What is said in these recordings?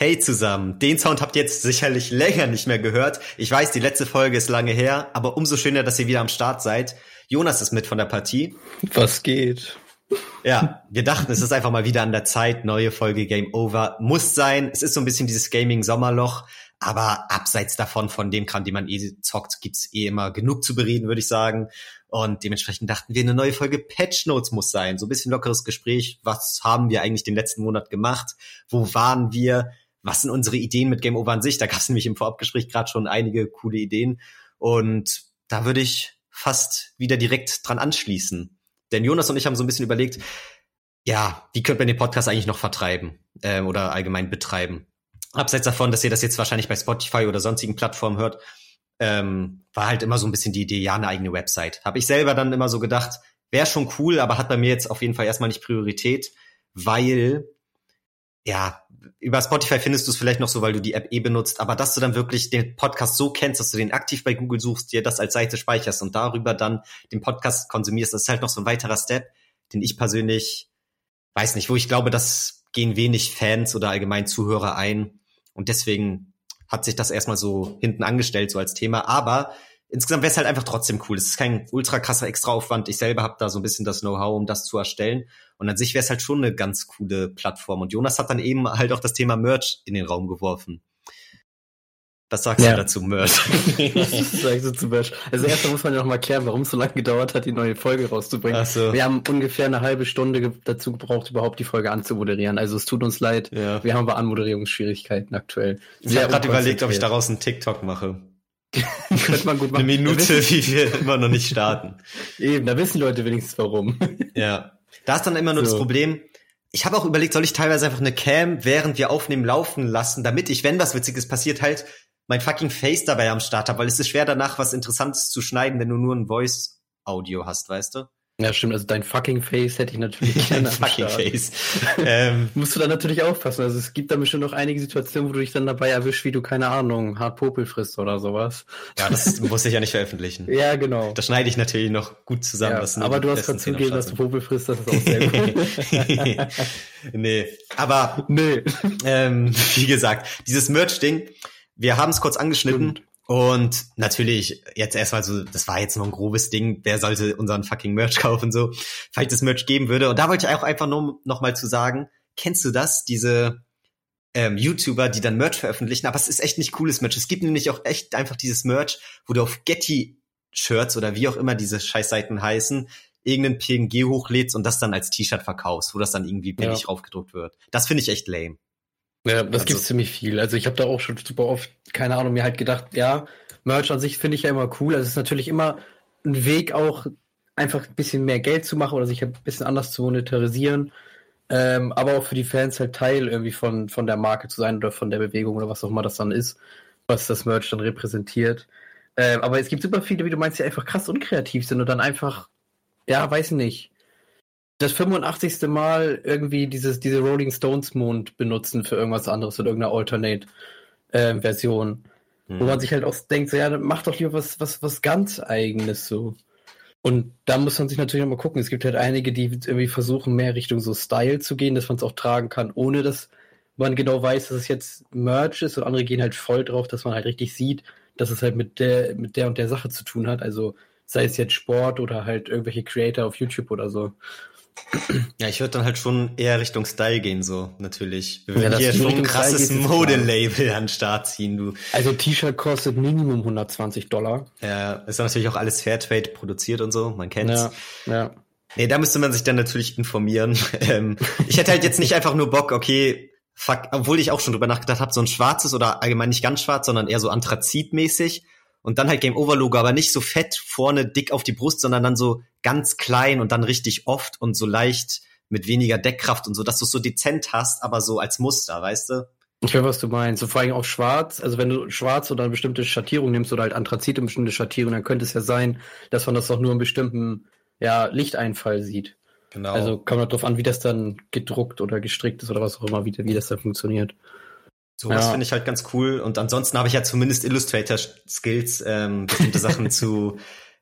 Hey zusammen, den Sound habt ihr jetzt sicherlich länger nicht mehr gehört. Ich weiß, die letzte Folge ist lange her, aber umso schöner, dass ihr wieder am Start seid. Jonas ist mit von der Partie. Was geht? Ja, wir dachten, es ist einfach mal wieder an der Zeit. Neue Folge Game Over muss sein. Es ist so ein bisschen dieses Gaming-Sommerloch, aber abseits davon, von dem Kram, den man eh zockt, gibt's eh immer genug zu bereden, würde ich sagen. Und dementsprechend dachten wir, eine neue Folge Patch Notes muss sein. So ein bisschen lockeres Gespräch. Was haben wir eigentlich den letzten Monat gemacht? Wo waren wir? Was sind unsere Ideen mit Game Over an sich? Da gab es nämlich im Vorabgespräch gerade schon einige coole Ideen. Und da würde ich fast wieder direkt dran anschließen. Denn Jonas und ich haben so ein bisschen überlegt, ja, wie könnte man den Podcast eigentlich noch vertreiben äh, oder allgemein betreiben? Abseits davon, dass ihr das jetzt wahrscheinlich bei Spotify oder sonstigen Plattformen hört, ähm, war halt immer so ein bisschen die Idee, ja, eine eigene Website. Habe ich selber dann immer so gedacht, wäre schon cool, aber hat bei mir jetzt auf jeden Fall erstmal nicht Priorität, weil ja, über Spotify findest du es vielleicht noch so, weil du die App eh benutzt, aber dass du dann wirklich den Podcast so kennst, dass du den aktiv bei Google suchst, dir das als Seite speicherst und darüber dann den Podcast konsumierst, das ist halt noch so ein weiterer Step, den ich persönlich weiß nicht, wo ich glaube, das gehen wenig Fans oder allgemein Zuhörer ein. Und deswegen hat sich das erstmal so hinten angestellt, so als Thema, aber insgesamt wäre es halt einfach trotzdem cool. Es ist kein ultra krasser Extraaufwand. Ich selber habe da so ein bisschen das Know-how, um das zu erstellen. Und an sich wäre es halt schon eine ganz coole Plattform. Und Jonas hat dann eben halt auch das Thema Merch in den Raum geworfen. Was sagst ja. du dazu, Merch? Was sagst du zu Merch? Also erstmal muss man ja noch mal klären, warum es so lange gedauert hat, die neue Folge rauszubringen. Ach so. Wir haben ungefähr eine halbe Stunde dazu gebraucht, überhaupt die Folge anzumoderieren. Also es tut uns leid. Ja. Wir haben aber Anmoderierungsschwierigkeiten aktuell. Ich habe gerade überlegt, ob ich daraus einen TikTok mache. Könnte man gut machen. Eine Minute, wie wir immer noch nicht starten. Eben, da wissen Leute wenigstens warum. Ja. Da ist dann immer nur so. das Problem, ich habe auch überlegt, soll ich teilweise einfach eine Cam, während wir aufnehmen, laufen lassen, damit ich, wenn was Witziges passiert, halt mein fucking Face dabei am Start habe, weil es ist schwer danach was Interessantes zu schneiden, wenn du nur ein Voice-Audio hast, weißt du? Ja, stimmt. Also dein fucking Face hätte ich natürlich gerne. fucking Face. ähm, Musst du da natürlich aufpassen. Also es gibt da bestimmt noch einige Situationen, wo du dich dann dabei erwischst, wie du, keine Ahnung, hart Popel frisst oder sowas. Ja, das muss ich ja nicht veröffentlichen. ja, genau. Das schneide ich natürlich noch gut zusammen. Ja, aber du hast gerade zugegeben, dass du Popel frisst, das ist auch sehr gut. nee, aber nee. Ähm, wie gesagt, dieses Merch-Ding, wir haben es kurz angeschnitten. Stimmt. Und natürlich, jetzt erstmal so, das war jetzt noch ein grobes Ding, wer sollte unseren fucking Merch kaufen, so, falls es Merch geben würde. Und da wollte ich auch einfach nur noch mal zu sagen, kennst du das, diese ähm, YouTuber, die dann Merch veröffentlichen, aber es ist echt nicht cooles Merch. Es gibt nämlich auch echt einfach dieses Merch, wo du auf Getty-Shirts oder wie auch immer diese Scheißseiten heißen, irgendeinen PNG hochlädst und das dann als T-Shirt verkaufst, wo das dann irgendwie billig ja. raufgedruckt wird. Das finde ich echt lame. Ja, das also, gibt's ziemlich viel. Also ich habe da auch schon super oft, keine Ahnung, mir halt gedacht, ja, Merch an sich finde ich ja immer cool. Also es ist natürlich immer ein Weg auch, einfach ein bisschen mehr Geld zu machen oder sich ein bisschen anders zu monetarisieren. Ähm, aber auch für die Fans halt Teil irgendwie von, von der Marke zu sein oder von der Bewegung oder was auch immer das dann ist, was das Merch dann repräsentiert. Ähm, aber es gibt super viele, wie du meinst, die einfach krass unkreativ sind und dann einfach, ja, weiß nicht, das 85. Mal irgendwie dieses, diese Rolling Stones Mond benutzen für irgendwas anderes oder irgendeine Alternate-Version. Äh, mhm. Wo man sich halt auch denkt, so, ja, mach doch lieber was, was, was ganz eigenes so. Und da muss man sich natürlich nochmal gucken. Es gibt halt einige, die irgendwie versuchen, mehr Richtung so Style zu gehen, dass man es auch tragen kann, ohne dass man genau weiß, dass es jetzt Merch ist. Und andere gehen halt voll drauf, dass man halt richtig sieht, dass es halt mit der, mit der und der Sache zu tun hat. Also sei es jetzt Sport oder halt irgendwelche Creator auf YouTube oder so. Ja, ich würde dann halt schon eher Richtung Style gehen, so natürlich. Wir würden ja, hier schon ein krasses Modelabel an den Start ziehen, du. Also T-Shirt kostet Minimum 120 Dollar. Ja, ist natürlich auch alles Fairtrade produziert und so, man kennt's. Ja, ja. Nee, da müsste man sich dann natürlich informieren. ähm, ich hätte halt jetzt nicht einfach nur Bock, okay, fuck, obwohl ich auch schon drüber nachgedacht habe, so ein schwarzes oder allgemein nicht ganz schwarz, sondern eher so Anthrazitmäßig und dann halt Game Over Logo, aber nicht so fett vorne dick auf die Brust, sondern dann so ganz klein und dann richtig oft und so leicht mit weniger Deckkraft und so, dass du es so dezent hast, aber so als Muster, weißt du? Ich weiß, was du meinst. So vor allem auch schwarz. Also wenn du schwarz oder eine bestimmte Schattierung nimmst oder halt Anthrazit eine bestimmte Schattierung, dann könnte es ja sein, dass man das auch nur in bestimmten ja, Lichteinfall sieht. Genau. Also kommt halt drauf an, wie das dann gedruckt oder gestrickt ist oder was auch immer, wie, wie das dann funktioniert. So, das finde ich halt ganz cool. Und ansonsten habe ich ja zumindest Illustrator-Skills, ähm, bestimmte Sachen zu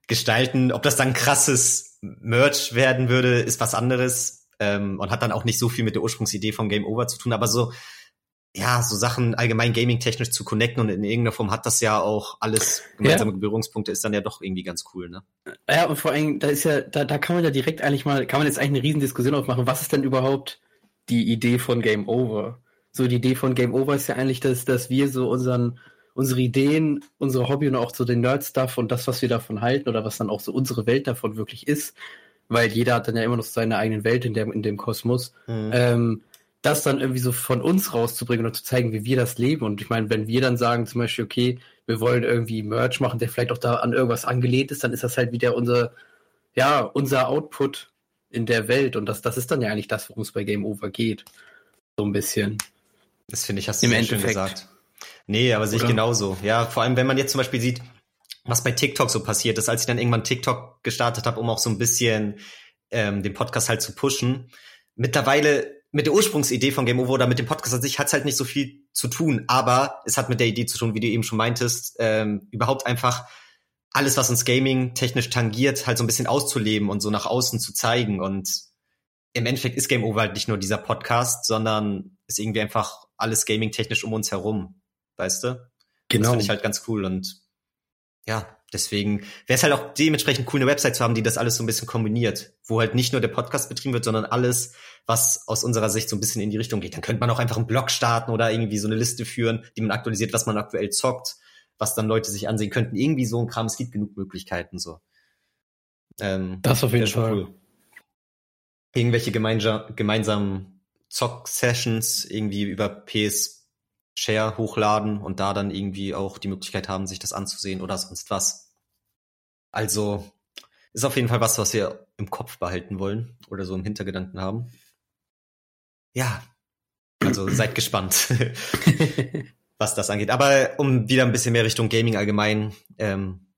gestalten. Ob das dann krasses Merch werden würde, ist was anderes. Ähm, und hat dann auch nicht so viel mit der Ursprungsidee vom Game Over zu tun. Aber so, ja, so Sachen allgemein gaming-technisch zu connecten und in irgendeiner Form hat das ja auch alles gemeinsame ja. Berührungspunkte, ist dann ja doch irgendwie ganz cool, ne? Ja, und vor allem, da ist ja, da, da kann man ja direkt eigentlich mal, kann man jetzt eigentlich eine riesen Diskussion aufmachen, was ist denn überhaupt die Idee von Game Over? So, die Idee von Game Over ist ja eigentlich, dass, dass wir so unseren, unsere Ideen, unsere Hobby und auch so den Nerd-Stuff und das, was wir davon halten oder was dann auch so unsere Welt davon wirklich ist, weil jeder hat dann ja immer noch seine eigene Welt in, der, in dem Kosmos, mhm. ähm, das dann irgendwie so von uns rauszubringen oder zu zeigen, wie wir das leben. Und ich meine, wenn wir dann sagen zum Beispiel, okay, wir wollen irgendwie Merch machen, der vielleicht auch da an irgendwas angelehnt ist, dann ist das halt wieder unser, ja, unser Output in der Welt. Und das, das ist dann ja eigentlich das, worum es bei Game Over geht. So ein bisschen. Das finde ich, hast du Im Endeffekt. schön gesagt. Nee, aber sehe ich genauso. Ja, vor allem, wenn man jetzt zum Beispiel sieht, was bei TikTok so passiert ist, als ich dann irgendwann TikTok gestartet habe, um auch so ein bisschen ähm, den Podcast halt zu pushen. Mittlerweile mit der Ursprungsidee von Game Over oder mit dem Podcast an sich hat es halt nicht so viel zu tun, aber es hat mit der Idee zu tun, wie du eben schon meintest, ähm, überhaupt einfach alles, was uns Gaming technisch tangiert, halt so ein bisschen auszuleben und so nach außen zu zeigen. Und im Endeffekt ist Game Over halt nicht nur dieser Podcast, sondern ist irgendwie einfach alles Gaming technisch um uns herum, weißt du? Genau. Das finde ich halt ganz cool und ja, deswegen wäre es halt auch dementsprechend cool, eine Website zu haben, die das alles so ein bisschen kombiniert, wo halt nicht nur der Podcast betrieben wird, sondern alles, was aus unserer Sicht so ein bisschen in die Richtung geht. Dann könnte man auch einfach einen Blog starten oder irgendwie so eine Liste führen, die man aktualisiert, was man aktuell zockt, was dann Leute sich ansehen könnten. Irgendwie so ein Kram, es gibt genug Möglichkeiten so. Ähm, das auf jeden Fall. Cool. Irgendwelche gemeinsamen Zock-Sessions irgendwie über PS Share hochladen und da dann irgendwie auch die Möglichkeit haben, sich das anzusehen oder sonst was. Also ist auf jeden Fall was, was wir im Kopf behalten wollen oder so im Hintergedanken haben. Ja, also seid gespannt, was das angeht. Aber um wieder ein bisschen mehr Richtung Gaming allgemein ähm,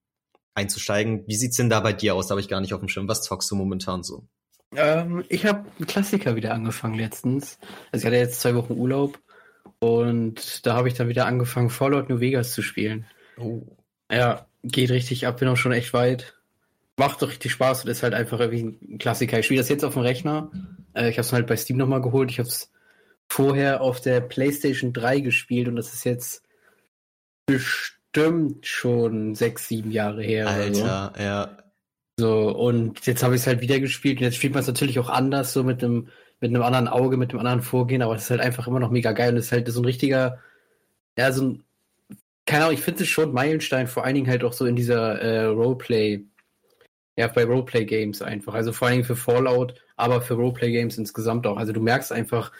einzusteigen, wie sieht's denn da bei dir aus? Da habe ich gar nicht auf dem Schirm. Was zockst du momentan so? Ähm, ich habe einen Klassiker wieder angefangen letztens. Also ich hatte jetzt zwei Wochen Urlaub und da habe ich dann wieder angefangen, Fallout New Vegas zu spielen. Oh. Ja, geht richtig ab, bin auch schon echt weit. Macht doch richtig Spaß und ist halt einfach irgendwie ein Klassiker. Ich spiele das jetzt auf dem Rechner. Äh, ich habe es halt bei Steam nochmal geholt. Ich habe es vorher auf der PlayStation 3 gespielt und das ist jetzt bestimmt schon sechs, sieben Jahre her. Alter, so. ja. So, und jetzt habe ich es halt wieder gespielt und jetzt spielt man es natürlich auch anders, so mit einem mit einem anderen Auge, mit einem anderen Vorgehen, aber es ist halt einfach immer noch mega geil und es ist halt so ein richtiger, ja, so ein, keine Ahnung, ich finde es schon Meilenstein, vor allen Dingen halt auch so in dieser äh, Roleplay, ja, bei Roleplay-Games einfach. Also vor allen Dingen für Fallout, aber für Roleplay-Games insgesamt auch. Also du merkst einfach,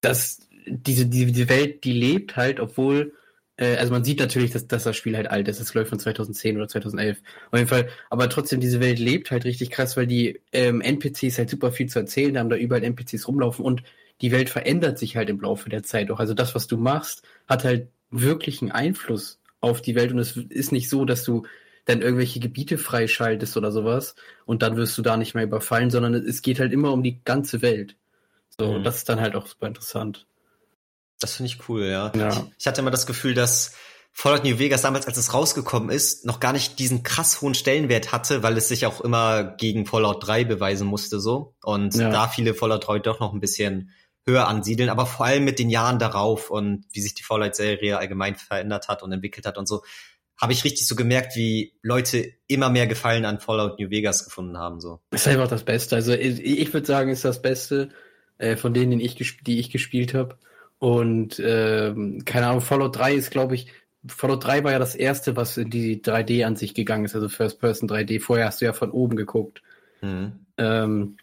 dass diese, diese, diese Welt, die lebt halt, obwohl äh, also man sieht natürlich, dass, dass das Spiel halt alt ist. Es läuft von 2010 oder 2011. Auf jeden Fall. Aber trotzdem, diese Welt lebt halt richtig krass, weil die ähm, NPCs halt super viel zu erzählen haben, da überall NPCs rumlaufen und die Welt verändert sich halt im Laufe der Zeit auch. Also das, was du machst, hat halt wirklich einen Einfluss auf die Welt und es ist nicht so, dass du dann irgendwelche Gebiete freischaltest oder sowas und dann wirst du da nicht mehr überfallen, sondern es geht halt immer um die ganze Welt. So, mhm. das ist dann halt auch super interessant. Das finde ich cool, ja. ja. Ich hatte immer das Gefühl, dass Fallout New Vegas damals, als es rausgekommen ist, noch gar nicht diesen krass hohen Stellenwert hatte, weil es sich auch immer gegen Fallout 3 beweisen musste so. Und ja. da viele Fallout 3 doch noch ein bisschen höher ansiedeln, aber vor allem mit den Jahren darauf und wie sich die Fallout-Serie allgemein verändert hat und entwickelt hat und so, habe ich richtig so gemerkt, wie Leute immer mehr Gefallen an Fallout New Vegas gefunden haben. So. ist einfach das Beste. Also ich, ich würde sagen, ist das Beste äh, von denen, die ich, die ich gespielt habe. Und ähm, keine Ahnung, Fallout 3 ist, glaube ich, Fallout 3 war ja das erste, was in die 3D-Ansicht gegangen ist, also First Person 3D. Vorher hast du ja von oben geguckt. Mhm. Ähm,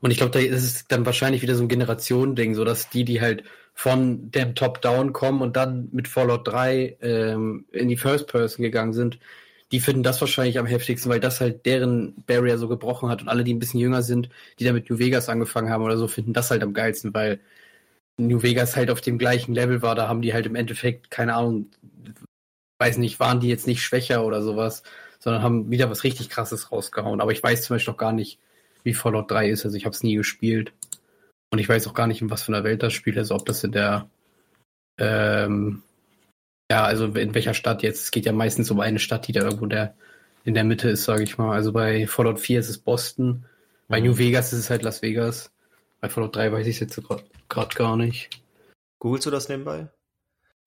und ich glaube, da ist es dann wahrscheinlich wieder so ein Generationending, so dass die, die halt von dem Top-Down kommen und dann mit Fallout 3 ähm, in die First Person gegangen sind, die finden das wahrscheinlich am heftigsten, weil das halt deren Barrier so gebrochen hat und alle, die ein bisschen jünger sind, die da mit New Vegas angefangen haben oder so, finden das halt am geilsten, weil New Vegas halt auf dem gleichen Level war, da haben die halt im Endeffekt, keine Ahnung, weiß nicht, waren die jetzt nicht schwächer oder sowas, sondern haben wieder was richtig krasses rausgehauen. Aber ich weiß zum Beispiel noch gar nicht, wie Fallout 3 ist. Also ich habe es nie gespielt. Und ich weiß auch gar nicht, in was für einer Welt das Spiel ist, ob das in der ähm, ja, also in welcher Stadt jetzt. Es geht ja meistens um eine Stadt, die da irgendwo der, in der Mitte ist, sage ich mal. Also bei Fallout 4 ist es Boston. Bei mhm. New Vegas ist es halt Las Vegas. Bei Fallout 3 weiß ich es jetzt gerade gar nicht. Googlest du das nebenbei?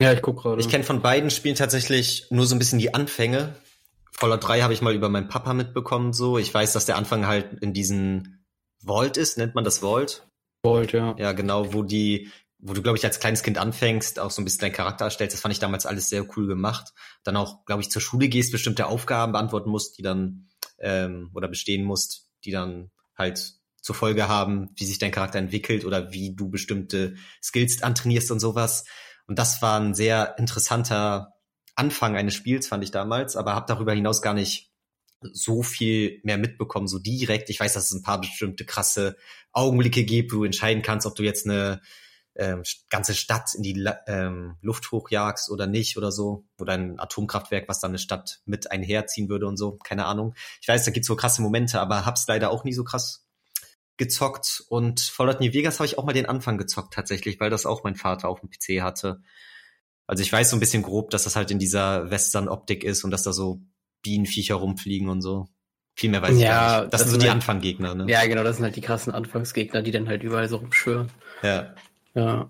Ja, ich guck gerade. Ich kenne von beiden Spielen tatsächlich nur so ein bisschen die Anfänge. Fallout 3 habe ich mal über meinen Papa mitbekommen, so. Ich weiß, dass der Anfang halt in diesen Vault ist, nennt man das Vault? Vault, ja. Ja, genau, wo die, wo du, glaube ich, als kleines Kind anfängst, auch so ein bisschen deinen Charakter erstellst. Das fand ich damals alles sehr cool gemacht. Dann auch, glaube ich, zur Schule gehst, bestimmte Aufgaben beantworten musst, die dann, ähm, oder bestehen musst, die dann halt zur Folge haben, wie sich dein Charakter entwickelt oder wie du bestimmte Skills antrainierst und sowas. Und das war ein sehr interessanter Anfang eines Spiels, fand ich damals, aber habe darüber hinaus gar nicht so viel mehr mitbekommen, so direkt. Ich weiß, dass es ein paar bestimmte krasse Augenblicke gibt, wo du entscheiden kannst, ob du jetzt eine ähm, ganze Stadt in die ähm, Luft hochjagst oder nicht oder so. Oder ein Atomkraftwerk, was dann eine Stadt mit einherziehen würde und so. Keine Ahnung. Ich weiß, da gibt's so krasse Momente, aber hab's leider auch nie so krass gezockt. Und Fallout New Vegas habe ich auch mal den Anfang gezockt tatsächlich, weil das auch mein Vater auf dem PC hatte. Also ich weiß so ein bisschen grob, dass das halt in dieser Western-Optik ist und dass da so Bienenviecher rumfliegen und so. Viel mehr weiß ja, ich nicht. Das, das sind so die halt, Anfanggegner, ne? Ja, genau, das sind halt die krassen Anfangsgegner, die dann halt überall so rumschwören. Ja. Ja.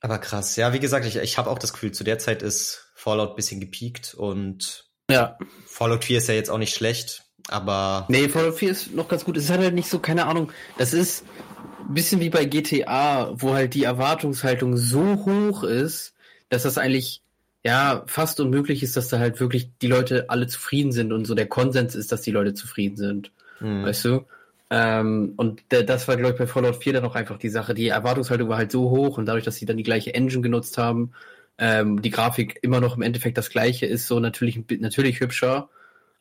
Aber krass. Ja, wie gesagt, ich, ich habe auch das Gefühl, zu der Zeit ist Fallout bisschen gepiekt und ja. Fallout 4 ist ja jetzt auch nicht schlecht, aber. Nee, Fallout 4 ist noch ganz gut. Es hat halt nicht so, keine Ahnung, das ist ein bisschen wie bei GTA, wo halt die Erwartungshaltung so hoch ist, dass das eigentlich ja fast unmöglich ist, dass da halt wirklich die Leute alle zufrieden sind und so der Konsens ist, dass die Leute zufrieden sind. Mhm. Weißt du? Ähm, und das war, glaube ich, bei Fallout 4 dann auch einfach die Sache. Die Erwartungshaltung war halt so hoch und dadurch, dass sie dann die gleiche Engine genutzt haben, ähm, die Grafik immer noch im Endeffekt das gleiche ist, so natürlich, natürlich hübscher,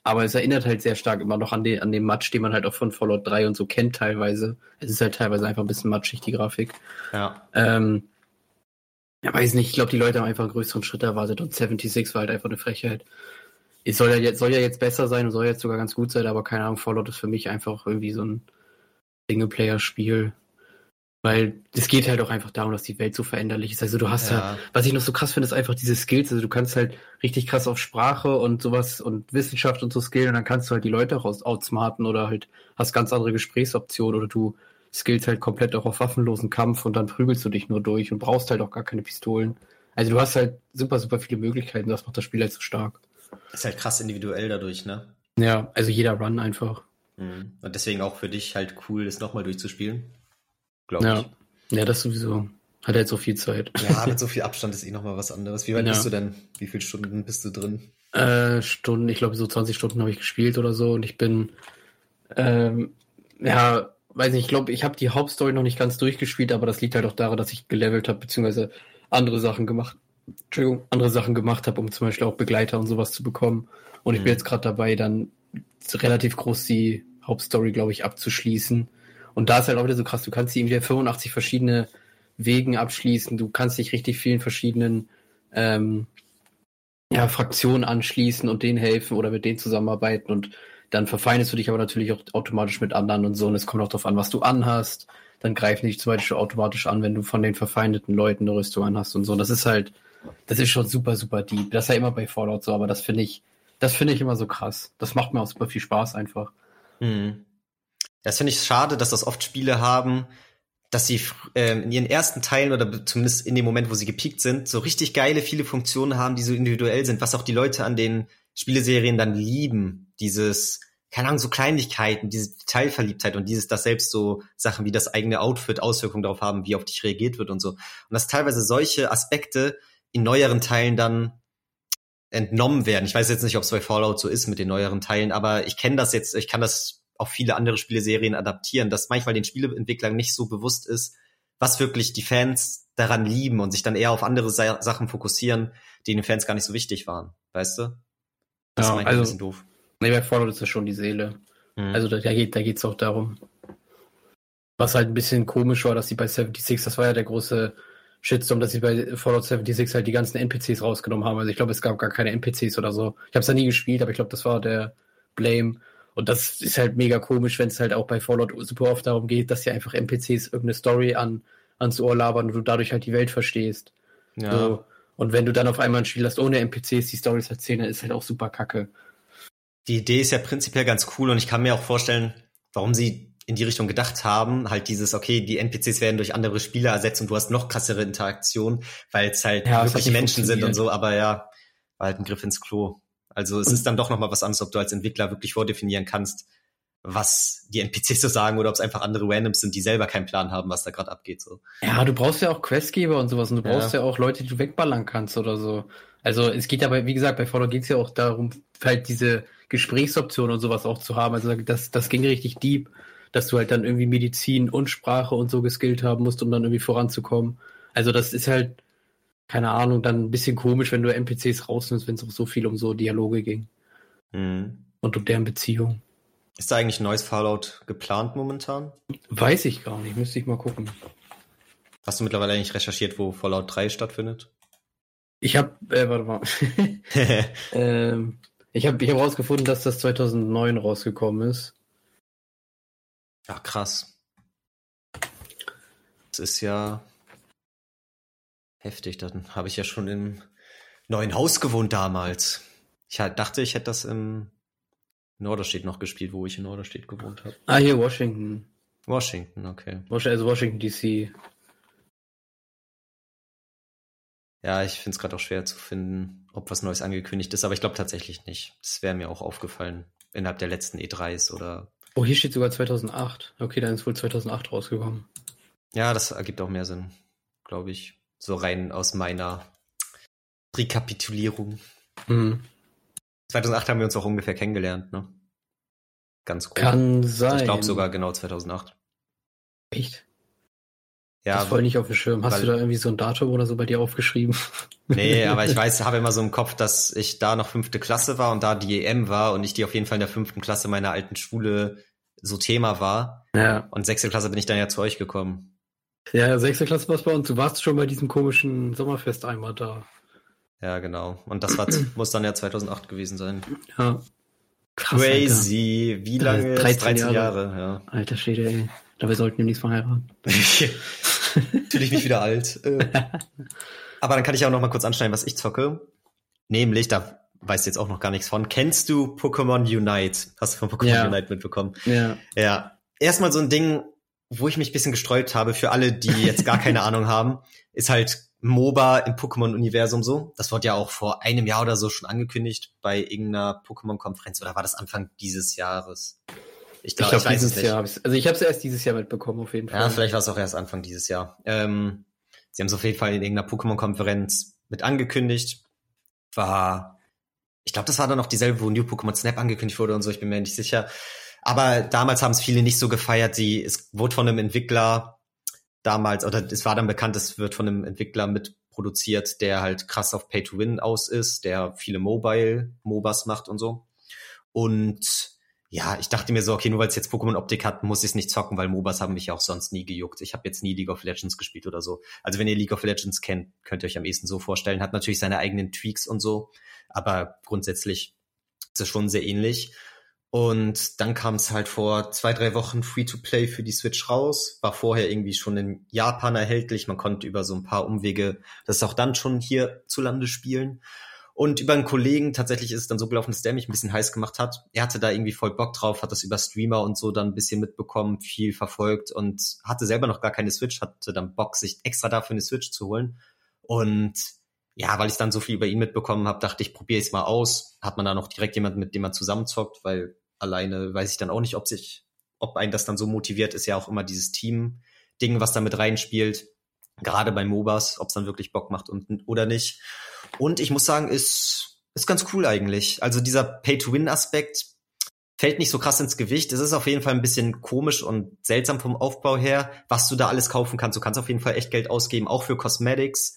aber es erinnert halt sehr stark immer noch an den, an den Matsch, den man halt auch von Fallout 3 und so kennt teilweise. Es ist halt teilweise einfach ein bisschen matschig, die Grafik. Ja. Ähm, ja, weiß nicht, ich glaube, die Leute haben einfach einen größeren Schritt erwartet und 76 war halt einfach eine Frechheit. Es soll ja jetzt, soll ja jetzt besser sein und soll jetzt sogar ganz gut sein, aber keine Ahnung, Fallout ist für mich einfach irgendwie so ein Singleplayer-Spiel. Weil es geht halt auch einfach darum, dass die Welt so veränderlich ist. Also du hast ja. ja, was ich noch so krass finde, ist einfach diese Skills. Also du kannst halt richtig krass auf Sprache und sowas und Wissenschaft und so skillen und dann kannst du halt die Leute auch outsmarten oder halt hast ganz andere Gesprächsoptionen oder du skills halt komplett auch auf waffenlosen Kampf und dann prügelst du dich nur durch und brauchst halt auch gar keine Pistolen. Also du hast halt super, super viele Möglichkeiten, das macht das Spiel halt so stark. Ist halt krass individuell dadurch, ne? Ja, also jeder Run einfach. Mhm. Und deswegen auch für dich halt cool, das nochmal durchzuspielen. Glaube ja. ich. Ja, das sowieso. Hat halt so viel Zeit. Ja, mit so viel Abstand ist eh nochmal was anderes. Wie weit ja. bist du denn? Wie viele Stunden bist du drin? Äh, Stunden, ich glaube so 20 Stunden habe ich gespielt oder so und ich bin ähm, ja, weiß nicht, ich glaube, ich habe die Hauptstory noch nicht ganz durchgespielt, aber das liegt halt auch daran, dass ich gelevelt habe, beziehungsweise andere Sachen gemacht, Entschuldigung, andere Sachen gemacht habe, um zum Beispiel auch Begleiter und sowas zu bekommen. Und mhm. ich bin mhm. jetzt gerade dabei, dann relativ groß die Hauptstory, glaube ich, abzuschließen. Und da ist halt auch wieder so krass, du kannst irgendwie 85 verschiedene Wegen abschließen, du kannst dich richtig vielen verschiedenen ähm, ja, Fraktionen anschließen und denen helfen oder mit denen zusammenarbeiten und dann verfeindest du dich aber natürlich auch automatisch mit anderen und so. Und es kommt auch darauf an, was du anhast. Dann greifen dich zum Beispiel automatisch an, wenn du von den verfeindeten Leuten eine Rüstung anhast und so. Das ist halt, das ist schon super, super deep. Das ist ja immer bei Fallout so, aber das finde ich, das finde ich immer so krass. Das macht mir auch super viel Spaß einfach. Hm. Das finde ich schade, dass das oft Spiele haben, dass sie ähm, in ihren ersten Teilen oder zumindest in dem Moment, wo sie gepiekt sind, so richtig geile, viele Funktionen haben, die so individuell sind, was auch die Leute an den Spieleserien dann lieben. Dieses, keine Ahnung, so Kleinigkeiten, diese Detailverliebtheit und dieses, dass selbst so Sachen wie das eigene Outfit Auswirkungen darauf haben, wie auf dich reagiert wird und so. Und dass teilweise solche Aspekte in neueren Teilen dann entnommen werden. Ich weiß jetzt nicht, ob es bei Fallout so ist mit den neueren Teilen, aber ich kenne das jetzt, ich kann das auf viele andere Spieleserien adaptieren, dass manchmal den Spieleentwicklern nicht so bewusst ist, was wirklich die Fans daran lieben und sich dann eher auf andere Sa Sachen fokussieren, die den Fans gar nicht so wichtig waren, weißt du? Das ja, ist also, ein bisschen doof. Nee, bei Fallout ist das schon die Seele. Mhm. Also da, da geht da auch darum. Was halt ein bisschen komisch war, dass die bei 76, das war ja der große Shitstorm, dass sie bei Fallout 76 halt die ganzen NPCs rausgenommen haben. Also ich glaube, es gab gar keine NPCs oder so. Ich habe es ja nie gespielt, aber ich glaube, das war der Blame. Und das ist halt mega komisch, wenn es halt auch bei Fallout super oft darum geht, dass sie einfach NPCs irgendeine Story an, ans Ohr labern und du dadurch halt die Welt verstehst. Ja. So. Und wenn du dann auf einmal ein Spiel hast ohne NPCs, die Stories erzählen, dann ist halt auch super kacke. Die Idee ist ja prinzipiell ganz cool und ich kann mir auch vorstellen, warum sie in die Richtung gedacht haben, halt dieses, okay, die NPCs werden durch andere Spieler ersetzt und du hast noch krassere Interaktion, weil es halt ja, wirklich Menschen sind und so, aber ja, war halt ein Griff ins Klo. Also es ist dann doch nochmal was anderes, ob du als Entwickler wirklich vordefinieren kannst, was die NPCs so sagen oder ob es einfach andere Randoms sind, die selber keinen Plan haben, was da gerade abgeht. So. Ja, du brauchst ja auch Questgeber und sowas und du brauchst ja, ja auch Leute, die du wegballern kannst oder so. Also es geht aber, wie gesagt, bei Fallout geht es ja auch darum, halt diese Gesprächsoption und sowas auch zu haben. Also das, das ging richtig deep, dass du halt dann irgendwie Medizin und Sprache und so geskillt haben musst, um dann irgendwie voranzukommen. Also das ist halt, keine Ahnung, dann ein bisschen komisch, wenn du NPCs rausnimmst, wenn es auch so viel um so Dialoge ging. Mhm. Und um deren Beziehung. Ist da eigentlich ein neues Fallout geplant momentan? Weiß ich gar nicht, müsste ich mal gucken. Hast du mittlerweile eigentlich recherchiert, wo Fallout 3 stattfindet? Ich habe, äh, warte mal. ähm, ich habe ich hab rausgefunden, dass das 2009 rausgekommen ist. Ja, krass. Das ist ja heftig. Dann habe ich ja schon im neuen Haus gewohnt damals. Ich dachte, ich hätte das im Norderstedt noch gespielt, wo ich in Norderstedt gewohnt habe. Ah, hier Washington. Washington, okay. Also Washington DC. Ja, ich finde es gerade auch schwer zu finden, ob was Neues angekündigt ist, aber ich glaube tatsächlich nicht. Das wäre mir auch aufgefallen innerhalb der letzten E3s oder. Oh, hier steht sogar 2008. Okay, dann ist wohl 2008 rausgekommen. Ja, das ergibt auch mehr Sinn, glaube ich. So rein aus meiner Rekapitulierung. Mhm. 2008 haben wir uns auch ungefähr kennengelernt, ne? Ganz gut. Kann sein. Ich glaube sogar genau 2008. Echt? Ja. Das voll nicht auf dem Schirm. Hast du da irgendwie so ein Datum oder so bei dir aufgeschrieben? Nee, aber ich weiß, habe immer so im Kopf, dass ich da noch fünfte Klasse war und da die EM war und ich die auf jeden Fall in der fünften Klasse meiner alten Schule so Thema war. Ja. Und sechste Klasse bin ich dann ja zu euch gekommen. Ja, sechste Klasse war es bei uns. Du warst schon bei diesem komischen Sommerfest einmal da. Ja, genau. Und das war, muss dann ja 2008 gewesen sein. Ja. Krass, Crazy. Alter. Wie lange? 13, 13 Jahre. Jahre. ja. Alter Schwede, ey. Dabei sollten wir nichts verheiraten. Natürlich nicht wieder alt. Äh. Aber dann kann ich auch noch mal kurz anschneiden, was ich zocke. Nämlich, da weißt du jetzt auch noch gar nichts von. Kennst du Pokémon Unite? Hast du von Pokémon ja. Unite mitbekommen? Ja. Ja. Erstmal so ein Ding, wo ich mich bisschen gestreut habe für alle, die jetzt gar keine Ahnung haben, ist halt MOBA im Pokémon-Universum so. Das wurde ja auch vor einem Jahr oder so schon angekündigt bei irgendeiner Pokémon-Konferenz oder war das Anfang dieses Jahres? Ich glaube, glaub, dieses Jahr. Also ich habe es erst dieses Jahr mitbekommen, auf jeden Fall. Ja, vielleicht war es auch erst Anfang dieses Jahr. Ähm, sie haben es auf jeden Fall in irgendeiner Pokémon-Konferenz mit angekündigt. War, ich glaube, das war dann noch dieselbe, wo New Pokémon Snap angekündigt wurde und so, ich bin mir nicht sicher. Aber damals haben es viele nicht so gefeiert. Sie, es wurde von einem Entwickler damals, oder es war dann bekannt, es wird von einem Entwickler mitproduziert, der halt krass auf Pay to Win aus ist, der viele Mobile MOBAs macht und so. Und ja, ich dachte mir so, okay, nur weil es jetzt Pokémon Optik hat, muss ich es nicht zocken, weil MOBAs haben mich ja auch sonst nie gejuckt. Ich habe jetzt nie League of Legends gespielt oder so. Also wenn ihr League of Legends kennt, könnt ihr euch am ehesten so vorstellen. Hat natürlich seine eigenen Tweaks und so, aber grundsätzlich ist es schon sehr ähnlich. Und dann kam es halt vor zwei, drei Wochen Free-to-Play für die Switch raus. War vorher irgendwie schon in Japan erhältlich. Man konnte über so ein paar Umwege das auch dann schon hier zu Lande spielen. Und über einen Kollegen, tatsächlich ist es dann so gelaufen, dass der mich ein bisschen heiß gemacht hat. Er hatte da irgendwie voll Bock drauf, hat das über Streamer und so dann ein bisschen mitbekommen, viel verfolgt und hatte selber noch gar keine Switch, hatte dann Bock, sich extra dafür eine Switch zu holen. Und ja, weil ich dann so viel über ihn mitbekommen habe, dachte ich, probiere es mal aus. Hat man da noch direkt jemanden, mit dem man zusammenzockt, weil alleine weiß ich dann auch nicht, ob sich, ob einen das dann so motiviert, ist ja auch immer dieses Team-Ding, was da mit reinspielt. Gerade bei MOBAs, ob es dann wirklich Bock macht und, oder nicht. Und ich muss sagen, ist, ist ganz cool eigentlich. Also dieser Pay-to-Win-Aspekt fällt nicht so krass ins Gewicht. Es ist auf jeden Fall ein bisschen komisch und seltsam vom Aufbau her, was du da alles kaufen kannst. Du kannst auf jeden Fall echt Geld ausgeben, auch für Cosmetics.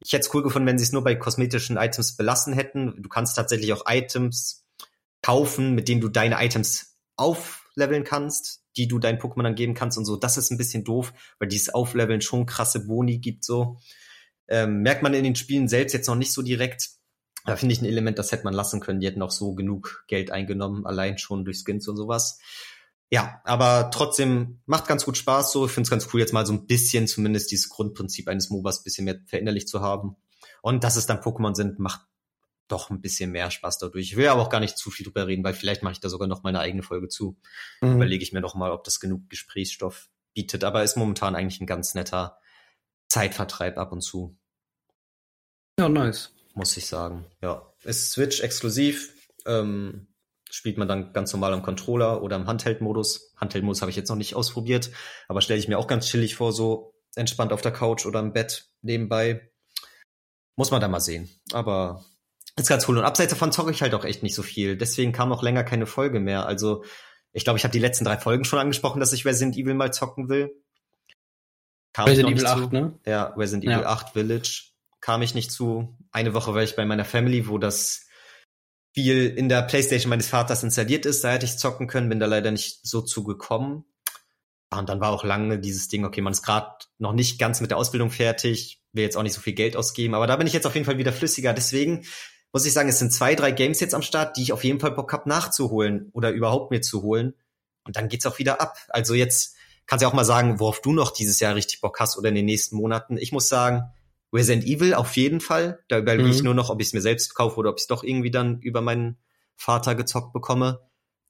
Ich hätte es cool gefunden, wenn sie es nur bei kosmetischen Items belassen hätten. Du kannst tatsächlich auch Items kaufen, mit denen du deine Items aufleveln kannst, die du deinen Pokémon dann geben kannst und so. Das ist ein bisschen doof, weil dieses Aufleveln schon krasse Boni gibt so. Ähm, merkt man in den Spielen selbst jetzt noch nicht so direkt. Da finde ich ein Element, das hätte man lassen können. Die hätten auch so genug Geld eingenommen, allein schon durch Skins und sowas. Ja, aber trotzdem macht ganz gut Spaß so. Ich finde es ganz cool, jetzt mal so ein bisschen zumindest dieses Grundprinzip eines MOBAs bisschen mehr verinnerlicht zu haben. Und dass es dann Pokémon sind, macht doch ein bisschen mehr Spaß dadurch. Ich will aber auch gar nicht zu viel drüber reden, weil vielleicht mache ich da sogar noch mal eine eigene Folge zu. Mhm. Überlege ich mir noch mal, ob das genug Gesprächsstoff bietet. Aber ist momentan eigentlich ein ganz netter Zeitvertreib ab und zu. Ja, nice. Muss ich sagen. Ja. Ist Switch exklusiv. Ähm, spielt man dann ganz normal am Controller oder im Handheld-Modus. Handheld-Modus habe ich jetzt noch nicht ausprobiert, aber stelle ich mir auch ganz chillig vor, so entspannt auf der Couch oder im Bett nebenbei. Muss man da mal sehen. Aber ist ganz cool. Und abseits davon zocke ich halt auch echt nicht so viel. Deswegen kam auch länger keine Folge mehr. Also ich glaube, ich habe die letzten drei Folgen schon angesprochen, dass ich Resident Evil mal zocken will. Kam Resident Evil 8, zu. ne? Ja, Resident ja. Evil 8 Village kam ich nicht zu. Eine Woche war ich bei meiner Family, wo das Spiel in der Playstation meines Vaters installiert ist. Da hätte ich zocken können, bin da leider nicht so zugekommen. Und dann war auch lange dieses Ding, okay, man ist gerade noch nicht ganz mit der Ausbildung fertig, will jetzt auch nicht so viel Geld ausgeben, aber da bin ich jetzt auf jeden Fall wieder flüssiger. Deswegen muss ich sagen, es sind zwei, drei Games jetzt am Start, die ich auf jeden Fall Bock hab nachzuholen oder überhaupt mir zu holen. Und dann geht's auch wieder ab. Also jetzt kannst du ja auch mal sagen, worauf du noch dieses Jahr richtig Bock hast oder in den nächsten Monaten. Ich muss sagen, Resident Evil auf jeden Fall. Da überlege mhm. ich nur noch, ob ich es mir selbst kaufe oder ob ich es doch irgendwie dann über meinen Vater gezockt bekomme.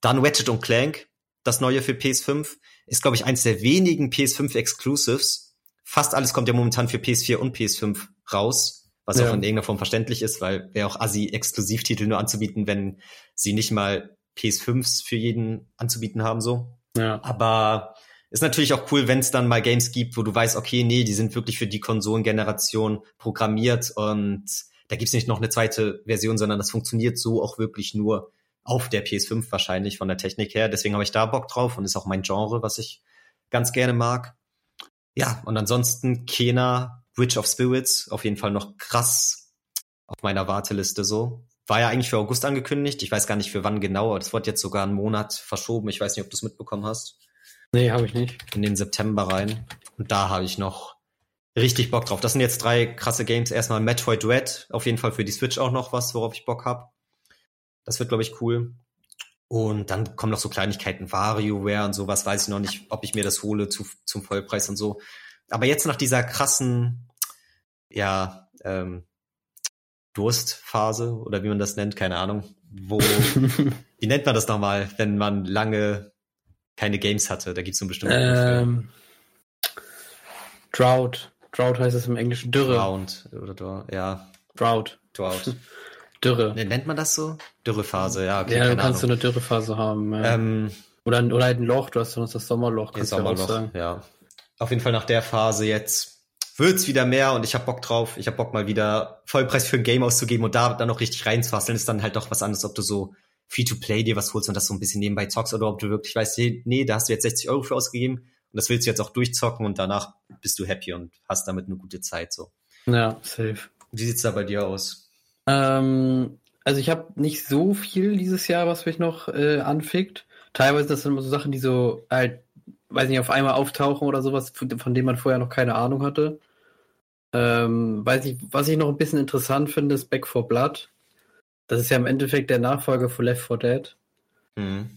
Dann Ratchet und Clank, das neue für PS5, ist, glaube ich, eins der wenigen PS5 Exclusives. Fast alles kommt ja momentan für PS4 und PS5 raus, was ja. auch in irgendeiner Form verständlich ist, weil wäre auch assi, Exklusivtitel nur anzubieten, wenn sie nicht mal PS5s für jeden anzubieten haben, so. Ja. Aber ist natürlich auch cool, wenn es dann mal Games gibt, wo du weißt, okay, nee, die sind wirklich für die Konsolengeneration programmiert und da gibt's nicht noch eine zweite Version, sondern das funktioniert so auch wirklich nur auf der PS5 wahrscheinlich von der Technik her. Deswegen habe ich da Bock drauf und ist auch mein Genre, was ich ganz gerne mag. Ja, und ansonsten Kena, Bridge of Spirits, auf jeden Fall noch krass auf meiner Warteliste so. War ja eigentlich für August angekündigt. Ich weiß gar nicht für wann genau, das wird jetzt sogar einen Monat verschoben. Ich weiß nicht, ob du es mitbekommen hast. Nee, habe ich nicht. In den September rein. Und da habe ich noch richtig Bock drauf. Das sind jetzt drei krasse Games. Erstmal Metroid Red, auf jeden Fall für die Switch auch noch was, worauf ich Bock hab. Das wird, glaube ich, cool. Und dann kommen noch so Kleinigkeiten, WarioWare und sowas, weiß ich noch nicht, ob ich mir das hole zu, zum Vollpreis und so. Aber jetzt nach dieser krassen, ja, ähm, Durstphase oder wie man das nennt, keine Ahnung, wo, wie nennt man das nochmal, wenn man lange keine Games hatte. Da gibt es so einen bestimmten ähm, Drought. Drought heißt es im Englischen. Dürre. Drought oder ja. Drought. Drought. Dürre. Ne, nennt man das so? Dürrephase, ja. Okay, ja, du kannst Ahnung. so eine Dürrephase haben. Ja. Ähm, oder, oder halt ein Loch, du hast sonst das Sommerloch. Ja, Sommerloch, ja. Auf jeden Fall nach der Phase jetzt wird's wieder mehr und ich hab Bock drauf. Ich hab Bock mal wieder Vollpreis für ein Game auszugeben und da dann noch richtig reinzufasseln. Ist dann halt doch was anderes, ob du so Free-to-Play dir was holst und das so ein bisschen nebenbei zockst oder ob du wirklich weißt, nee, da hast du jetzt 60 Euro für ausgegeben und das willst du jetzt auch durchzocken und danach bist du happy und hast damit eine gute Zeit so. Ja, safe. Wie sieht's da bei dir aus? Ähm, also ich habe nicht so viel dieses Jahr, was mich noch äh, anfickt. Teilweise das sind immer so Sachen, die so halt, weiß nicht, auf einmal auftauchen oder sowas, von, von denen man vorher noch keine Ahnung hatte. Ähm, weiß ich, was ich noch ein bisschen interessant finde, ist Back for Blood. Das ist ja im Endeffekt der Nachfolger von Left 4 Dead. Mhm.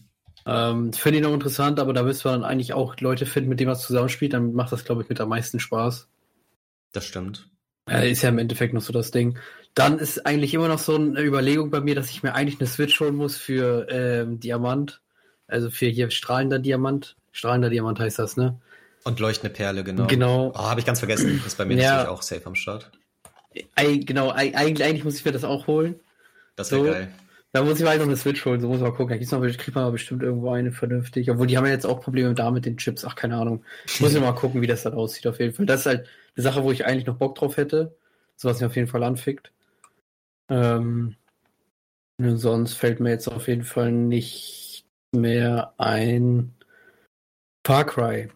Ähm, Finde ich noch interessant, aber da müssen wir dann eigentlich auch Leute finden, mit denen man zusammenspielt. Dann macht das, glaube ich, mit am meisten Spaß. Das stimmt. Äh, ist ja im Endeffekt noch so das Ding. Dann ist eigentlich immer noch so eine Überlegung bei mir, dass ich mir eigentlich eine Switch holen muss für ähm, Diamant. Also für hier strahlender Diamant. Strahlender Diamant heißt das, ne? Und leuchtende Perle, genau. Genau. Oh, habe ich ganz vergessen. Das ist bei mir ja. natürlich auch safe am Start. I, genau, I, eigentlich, eigentlich muss ich mir das auch holen. Das wäre so, geil. Da muss ich mal halt noch eine Switch holen, so muss man gucken. Da noch, kriegt man bestimmt irgendwo eine vernünftig. Obwohl, die haben ja jetzt auch Probleme da mit den Chips. Ach, keine Ahnung. Ich muss ja mal gucken, wie das dann aussieht, auf jeden Fall. Das ist halt eine Sache, wo ich eigentlich noch Bock drauf hätte. So was mir auf jeden Fall anfickt. Ähm, sonst fällt mir jetzt auf jeden Fall nicht mehr ein Far Cry.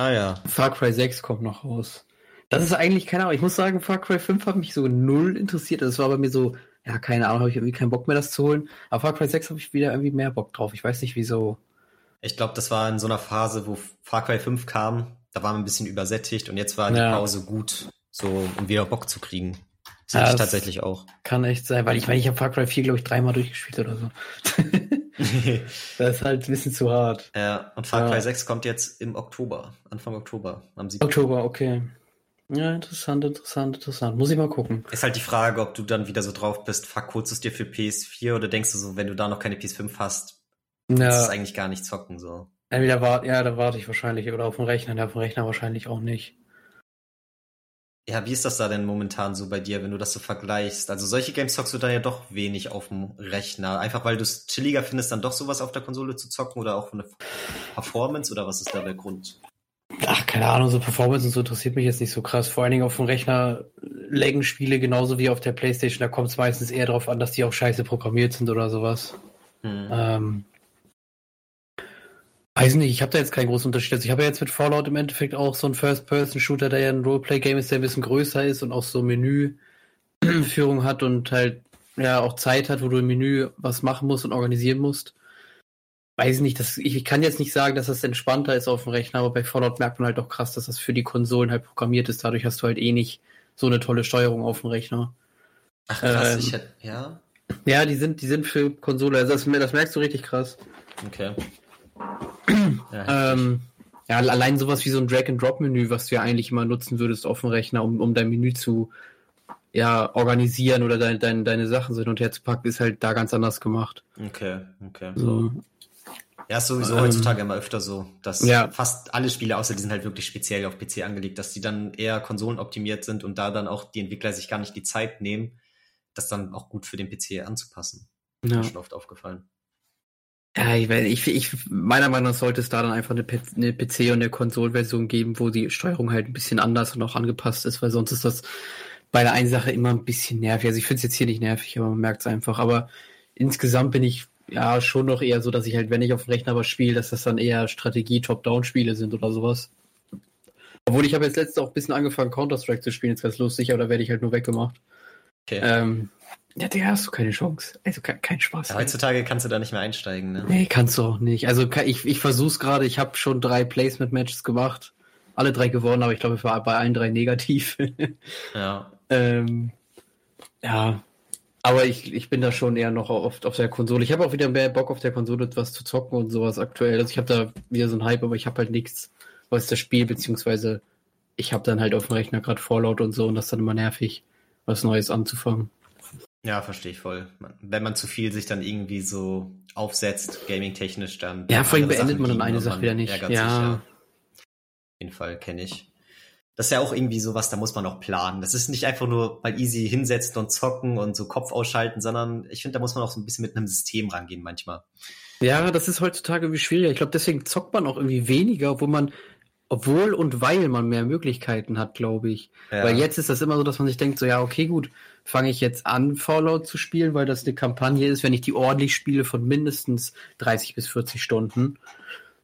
Ah ja. Far Cry 6 kommt noch raus. Das ist eigentlich, keine Ahnung, ich muss sagen, Far Cry 5 hat mich so null interessiert. Das war bei mir so ja, keine Ahnung, habe ich irgendwie keinen Bock mehr, das zu holen. Aber Far Cry 6 habe ich wieder irgendwie mehr Bock drauf. Ich weiß nicht wieso. Ich glaube, das war in so einer Phase, wo Far Cry 5 kam, da waren wir ein bisschen übersättigt und jetzt war die ja. Pause gut, so um wieder Bock zu kriegen. Das ja, hatte ich tatsächlich auch. Kann echt sein, weil ich meine, ich habe Far Cry 4, glaube ich, dreimal durchgespielt oder so. das ist halt ein bisschen zu hart. Ja, und Far Cry ja. 6 kommt jetzt im Oktober, Anfang Oktober, am 7. Oktober, okay. Ja, interessant, interessant, interessant. Muss ich mal gucken. Ist halt die Frage, ob du dann wieder so drauf bist, du es dir für PS4 oder denkst du so, wenn du da noch keine PS5 hast, ja. ist es eigentlich gar nicht zocken, so. Entweder wart, ja, da warte ich wahrscheinlich, oder auf dem Rechner, ja, auf dem Rechner wahrscheinlich auch nicht. Ja, wie ist das da denn momentan so bei dir, wenn du das so vergleichst? Also solche Games zockst du da ja doch wenig auf dem Rechner. Einfach weil du es chilliger findest, dann doch sowas auf der Konsole zu zocken oder auch von der Performance oder was ist da der Grund? Ach, keine Ahnung, so Performance und so interessiert mich jetzt nicht so krass. Vor allen Dingen auf dem Rechner laggen Spiele genauso wie auf der Playstation. Da kommt es meistens eher darauf an, dass die auch scheiße programmiert sind oder sowas. Hm. Ähm, Weiß nicht, ich habe da jetzt keinen großen Unterschied. Also ich habe ja jetzt mit Fallout im Endeffekt auch so einen First-Person-Shooter, der ja ein Roleplay-Game ist, der ein bisschen größer ist und auch so Menüführung hat und halt ja auch Zeit hat, wo du im Menü was machen musst und organisieren musst. Weiß nicht, das, ich, kann jetzt nicht sagen, dass das entspannter ist auf dem Rechner, aber bei Fallout merkt man halt auch krass, dass das für die Konsolen halt programmiert ist. Dadurch hast du halt eh nicht so eine tolle Steuerung auf dem Rechner. Ach krass, ähm, ich hätte, ja. Ja, die sind, die sind für Konsole, also das, das merkst du richtig krass. Okay. Ja, ähm, ja, allein sowas wie so ein Drag-and-Drop-Menü, was du ja eigentlich immer nutzen würdest auf dem Rechner, um, um dein Menü zu ja, organisieren oder dein, dein, deine Sachen so hin und her zu packen, ist halt da ganz anders gemacht. Okay, okay. So. Ja, ist sowieso ähm, heutzutage immer öfter so, dass ja. fast alle Spiele, außer die sind halt wirklich speziell auf PC angelegt, dass die dann eher konsolenoptimiert sind und da dann auch die Entwickler sich gar nicht die Zeit nehmen, das dann auch gut für den PC anzupassen. Ja. Mir schon oft aufgefallen. Ja, ich, weiß, ich, ich, meiner Meinung nach sollte es da dann einfach eine, eine PC- und eine Konsolversion geben, wo die Steuerung halt ein bisschen anders und auch angepasst ist, weil sonst ist das bei der einen Sache immer ein bisschen nervig. Also ich finde es jetzt hier nicht nervig, aber man merkt es einfach. Aber insgesamt bin ich ja schon noch eher so, dass ich halt, wenn ich auf dem Rechner was spiele, dass das dann eher Strategie-Top-Down-Spiele sind oder sowas. Obwohl ich habe jetzt letztens auch ein bisschen angefangen, Counter-Strike zu spielen, jetzt ganz lustig, aber da werde ich halt nur weggemacht. Okay. Ähm, ja, Digga, hast du keine Chance. Also kein Spaß. Ja, heutzutage kannst du da nicht mehr einsteigen, ne? Nee, kannst du auch nicht. Also ich, ich versuch's gerade, ich habe schon drei Placement-Matches gemacht. Alle drei gewonnen, aber ich glaube, ich war bei allen drei negativ. ja. ähm, ja. Aber ich, ich bin da schon eher noch oft auf der Konsole. Ich habe auch wieder mehr Bock auf der Konsole was zu zocken und sowas aktuell. Also ich habe da wieder so einen Hype, aber ich habe halt nichts, was das Spiel, beziehungsweise ich habe dann halt auf dem Rechner gerade Fallout und so und das ist dann immer nervig, was Neues anzufangen. Ja, verstehe ich voll. Wenn man zu viel sich dann irgendwie so aufsetzt, gaming-technisch, dann. Ja, vor allem beendet man dann eine Sache wieder nicht. Ja. Sich, ja. Auf jeden Fall kenne ich. Das ist ja auch irgendwie sowas, da muss man auch planen. Das ist nicht einfach nur mal easy hinsetzen und zocken und so Kopf ausschalten, sondern ich finde, da muss man auch so ein bisschen mit einem System rangehen manchmal. Ja, das ist heutzutage irgendwie schwieriger. Ich glaube, deswegen zockt man auch irgendwie weniger, obwohl man, obwohl und weil man mehr Möglichkeiten hat, glaube ich. Ja. Weil jetzt ist das immer so, dass man sich denkt, so ja, okay, gut, fange ich jetzt an, Fallout zu spielen, weil das eine Kampagne ist, wenn ich die ordentlich spiele von mindestens 30 bis 40 Stunden.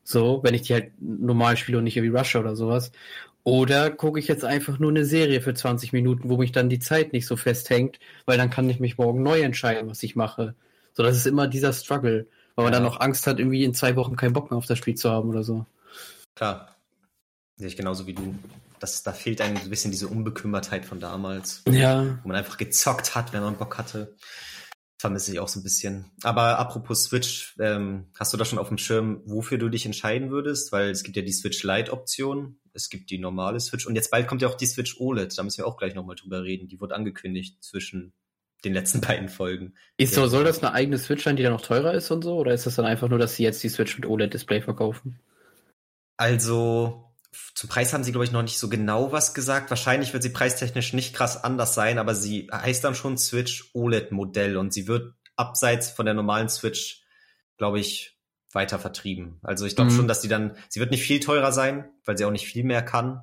So, wenn ich die halt normal spiele und nicht wie Russia oder sowas. Oder gucke ich jetzt einfach nur eine Serie für 20 Minuten, wo mich dann die Zeit nicht so festhängt, weil dann kann ich mich morgen neu entscheiden, was ich mache. So, das ist immer dieser Struggle, weil man ja. dann auch Angst hat, irgendwie in zwei Wochen keinen Bock mehr auf das Spiel zu haben oder so. Klar. Sehe ich genauso wie du das, da fehlt einem ein bisschen diese Unbekümmertheit von damals. Ja. Wo man einfach gezockt hat, wenn man Bock hatte. Vermisse ich auch so ein bisschen. Aber apropos Switch, ähm, hast du da schon auf dem Schirm, wofür du dich entscheiden würdest? Weil es gibt ja die Switch Lite-Option, es gibt die normale Switch und jetzt bald kommt ja auch die Switch OLED. Da müssen wir auch gleich nochmal drüber reden. Die wurde angekündigt zwischen den letzten beiden Folgen. Ist so, soll das eine eigene Switch sein, die dann noch teurer ist und so? Oder ist das dann einfach nur, dass sie jetzt die Switch mit OLED-Display verkaufen? Also, zum Preis haben sie, glaube ich, noch nicht so genau was gesagt. Wahrscheinlich wird sie preistechnisch nicht krass anders sein, aber sie heißt dann schon Switch OLED-Modell und sie wird abseits von der normalen Switch, glaube ich, weiter vertrieben. Also ich glaube mhm. schon, dass sie dann, sie wird nicht viel teurer sein, weil sie auch nicht viel mehr kann.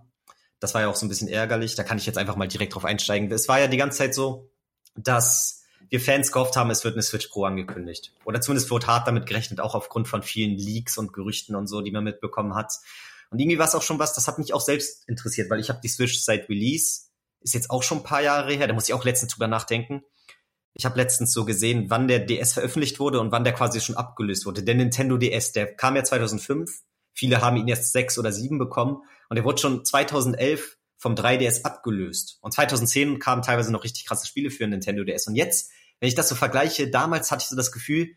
Das war ja auch so ein bisschen ärgerlich. Da kann ich jetzt einfach mal direkt drauf einsteigen. Es war ja die ganze Zeit so, dass wir Fans gehofft haben, es wird eine Switch Pro angekündigt. Oder zumindest wurde hart damit gerechnet, auch aufgrund von vielen Leaks und Gerüchten und so, die man mitbekommen hat. Und irgendwie war es auch schon was, das hat mich auch selbst interessiert, weil ich habe die Switch seit Release, ist jetzt auch schon ein paar Jahre her, da muss ich auch letztens drüber nachdenken. Ich habe letztens so gesehen, wann der DS veröffentlicht wurde und wann der quasi schon abgelöst wurde. Der Nintendo DS, der kam ja 2005. Viele haben ihn erst sechs oder sieben bekommen und der wurde schon 2011 vom 3DS abgelöst. Und 2010 kamen teilweise noch richtig krasse Spiele für Nintendo DS. Und jetzt, wenn ich das so vergleiche, damals hatte ich so das Gefühl,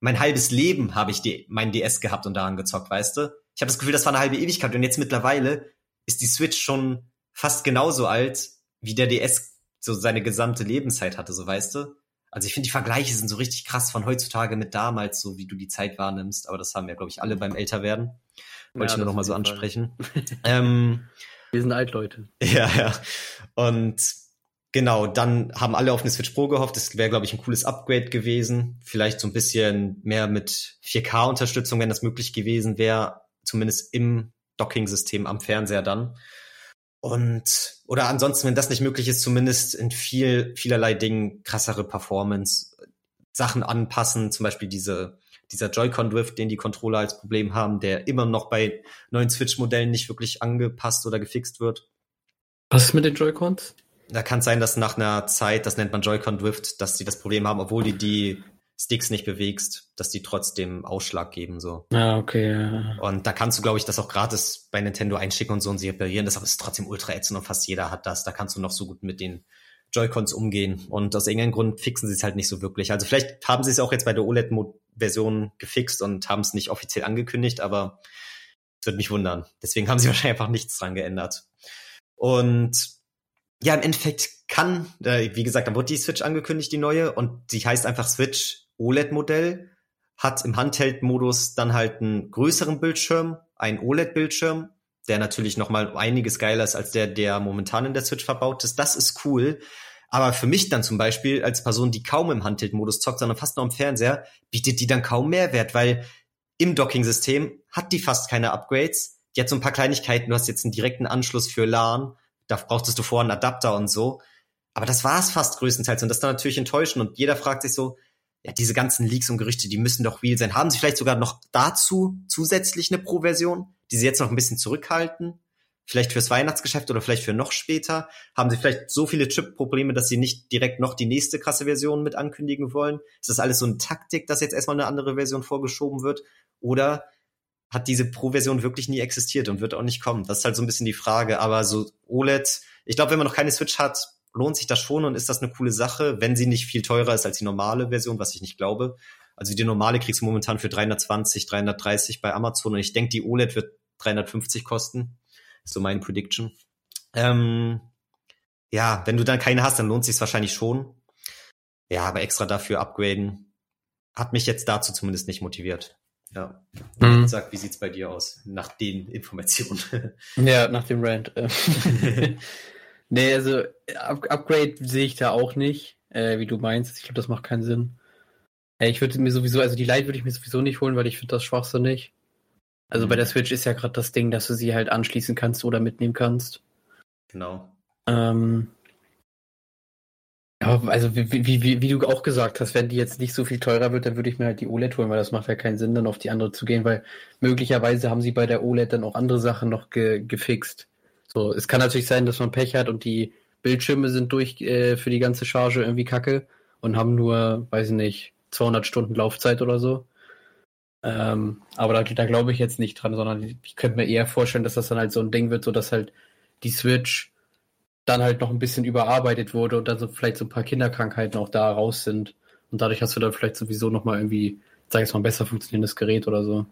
mein halbes Leben habe ich die, mein DS gehabt und daran gezockt, weißt du? Ich habe das Gefühl, das war eine halbe Ewigkeit und jetzt mittlerweile ist die Switch schon fast genauso alt, wie der DS so seine gesamte Lebenszeit hatte, so weißt du? Also ich finde, die Vergleiche sind so richtig krass von heutzutage mit damals, so wie du die Zeit wahrnimmst. Aber das haben wir, glaube ich, alle beim Älterwerden. Wollte ja, ich nur noch mal so ansprechen. ähm, wir sind Altleute. Ja, ja. Und genau, dann haben alle auf eine Switch Pro gehofft. Das wäre, glaube ich, ein cooles Upgrade gewesen. Vielleicht so ein bisschen mehr mit 4K-Unterstützung, wenn das möglich gewesen wäre. Zumindest im Docking-System am Fernseher dann. Und, oder ansonsten, wenn das nicht möglich ist, zumindest in viel, vielerlei Dingen krassere Performance, Sachen anpassen, zum Beispiel diese, dieser Joy-Con-Drift, den die Controller als Problem haben, der immer noch bei neuen Switch-Modellen nicht wirklich angepasst oder gefixt wird. Was ist mit den Joy-Cons? Da kann es sein, dass nach einer Zeit, das nennt man Joy-Con-Drift, dass sie das Problem haben, obwohl die die Sticks nicht bewegst, dass die trotzdem Ausschlag geben, so. Ah, okay. Ja. Und da kannst du, glaube ich, das auch gratis bei Nintendo einschicken und so und sie reparieren. Das ist trotzdem ultra ätzend und fast jeder hat das. Da kannst du noch so gut mit den Joy-Cons umgehen. Und aus irgendeinem Grund fixen sie es halt nicht so wirklich. Also vielleicht haben sie es auch jetzt bei der OLED-Version gefixt und haben es nicht offiziell angekündigt, aber es wird mich wundern. Deswegen haben sie wahrscheinlich einfach nichts dran geändert. Und ja, im Endeffekt kann, äh, wie gesagt, dann wurde die Switch angekündigt, die neue, und sie heißt einfach Switch OLED-Modell, hat im Handheld-Modus dann halt einen größeren Bildschirm, einen OLED-Bildschirm, der natürlich noch mal einiges geiler ist als der, der momentan in der Switch verbaut ist. Das ist cool. Aber für mich dann zum Beispiel als Person, die kaum im Handheld-Modus zockt, sondern fast nur am Fernseher, bietet die dann kaum Mehrwert, weil im Docking-System hat die fast keine Upgrades. Die hat so ein paar Kleinigkeiten. Du hast jetzt einen direkten Anschluss für LAN. Da brauchtest du vorher einen Adapter und so. Aber das war es fast größtenteils. Und das ist dann natürlich enttäuschend. Und jeder fragt sich so, ja, diese ganzen Leaks und Gerüchte, die müssen doch real sein. Haben sie vielleicht sogar noch dazu zusätzlich eine Pro-Version, die sie jetzt noch ein bisschen zurückhalten? Vielleicht fürs Weihnachtsgeschäft oder vielleicht für noch später? Haben sie vielleicht so viele Chip-Probleme, dass sie nicht direkt noch die nächste krasse Version mit ankündigen wollen? Ist das alles so eine Taktik, dass jetzt erstmal eine andere Version vorgeschoben wird? Oder hat diese Pro-Version wirklich nie existiert und wird auch nicht kommen? Das ist halt so ein bisschen die Frage. Aber so OLED, ich glaube, wenn man noch keine Switch hat, lohnt sich das schon und ist das eine coole Sache, wenn sie nicht viel teurer ist als die normale Version, was ich nicht glaube. Also die normale kriegst du momentan für 320, 330 bei Amazon und ich denke, die OLED wird 350 kosten. Ist so mein Prediction. Ähm, ja, wenn du dann keine hast, dann lohnt sich wahrscheinlich schon. Ja, aber extra dafür upgraden hat mich jetzt dazu zumindest nicht motiviert. Ja. Mhm. Sag, wie sieht's bei dir aus nach den Informationen? Ja, nach dem Rant. Nee, also Up Upgrade sehe ich da auch nicht, äh, wie du meinst. Ich glaube, das macht keinen Sinn. Äh, ich würde mir sowieso, also die Lite würde ich mir sowieso nicht holen, weil ich finde das schwachsinnig. Also mhm. bei der Switch ist ja gerade das Ding, dass du sie halt anschließen kannst oder mitnehmen kannst. Genau. Ähm, also wie, wie, wie, wie, du auch gesagt hast, wenn die jetzt nicht so viel teurer wird, dann würde ich mir halt die OLED holen, weil das macht ja keinen Sinn, dann auf die andere zu gehen, weil möglicherweise haben sie bei der OLED dann auch andere Sachen noch ge gefixt. So, es kann natürlich sein, dass man Pech hat und die Bildschirme sind durch äh, für die ganze Charge irgendwie kacke und haben nur, weiß ich nicht, 200 Stunden Laufzeit oder so. Ähm, aber da, da glaube ich jetzt nicht dran, sondern ich könnte mir eher vorstellen, dass das dann halt so ein Ding wird, so dass halt die Switch dann halt noch ein bisschen überarbeitet wurde und dann so vielleicht so ein paar Kinderkrankheiten auch da raus sind. Und dadurch hast du dann vielleicht sowieso nochmal irgendwie, sag ich jetzt mal, ein besser funktionierendes Gerät oder so.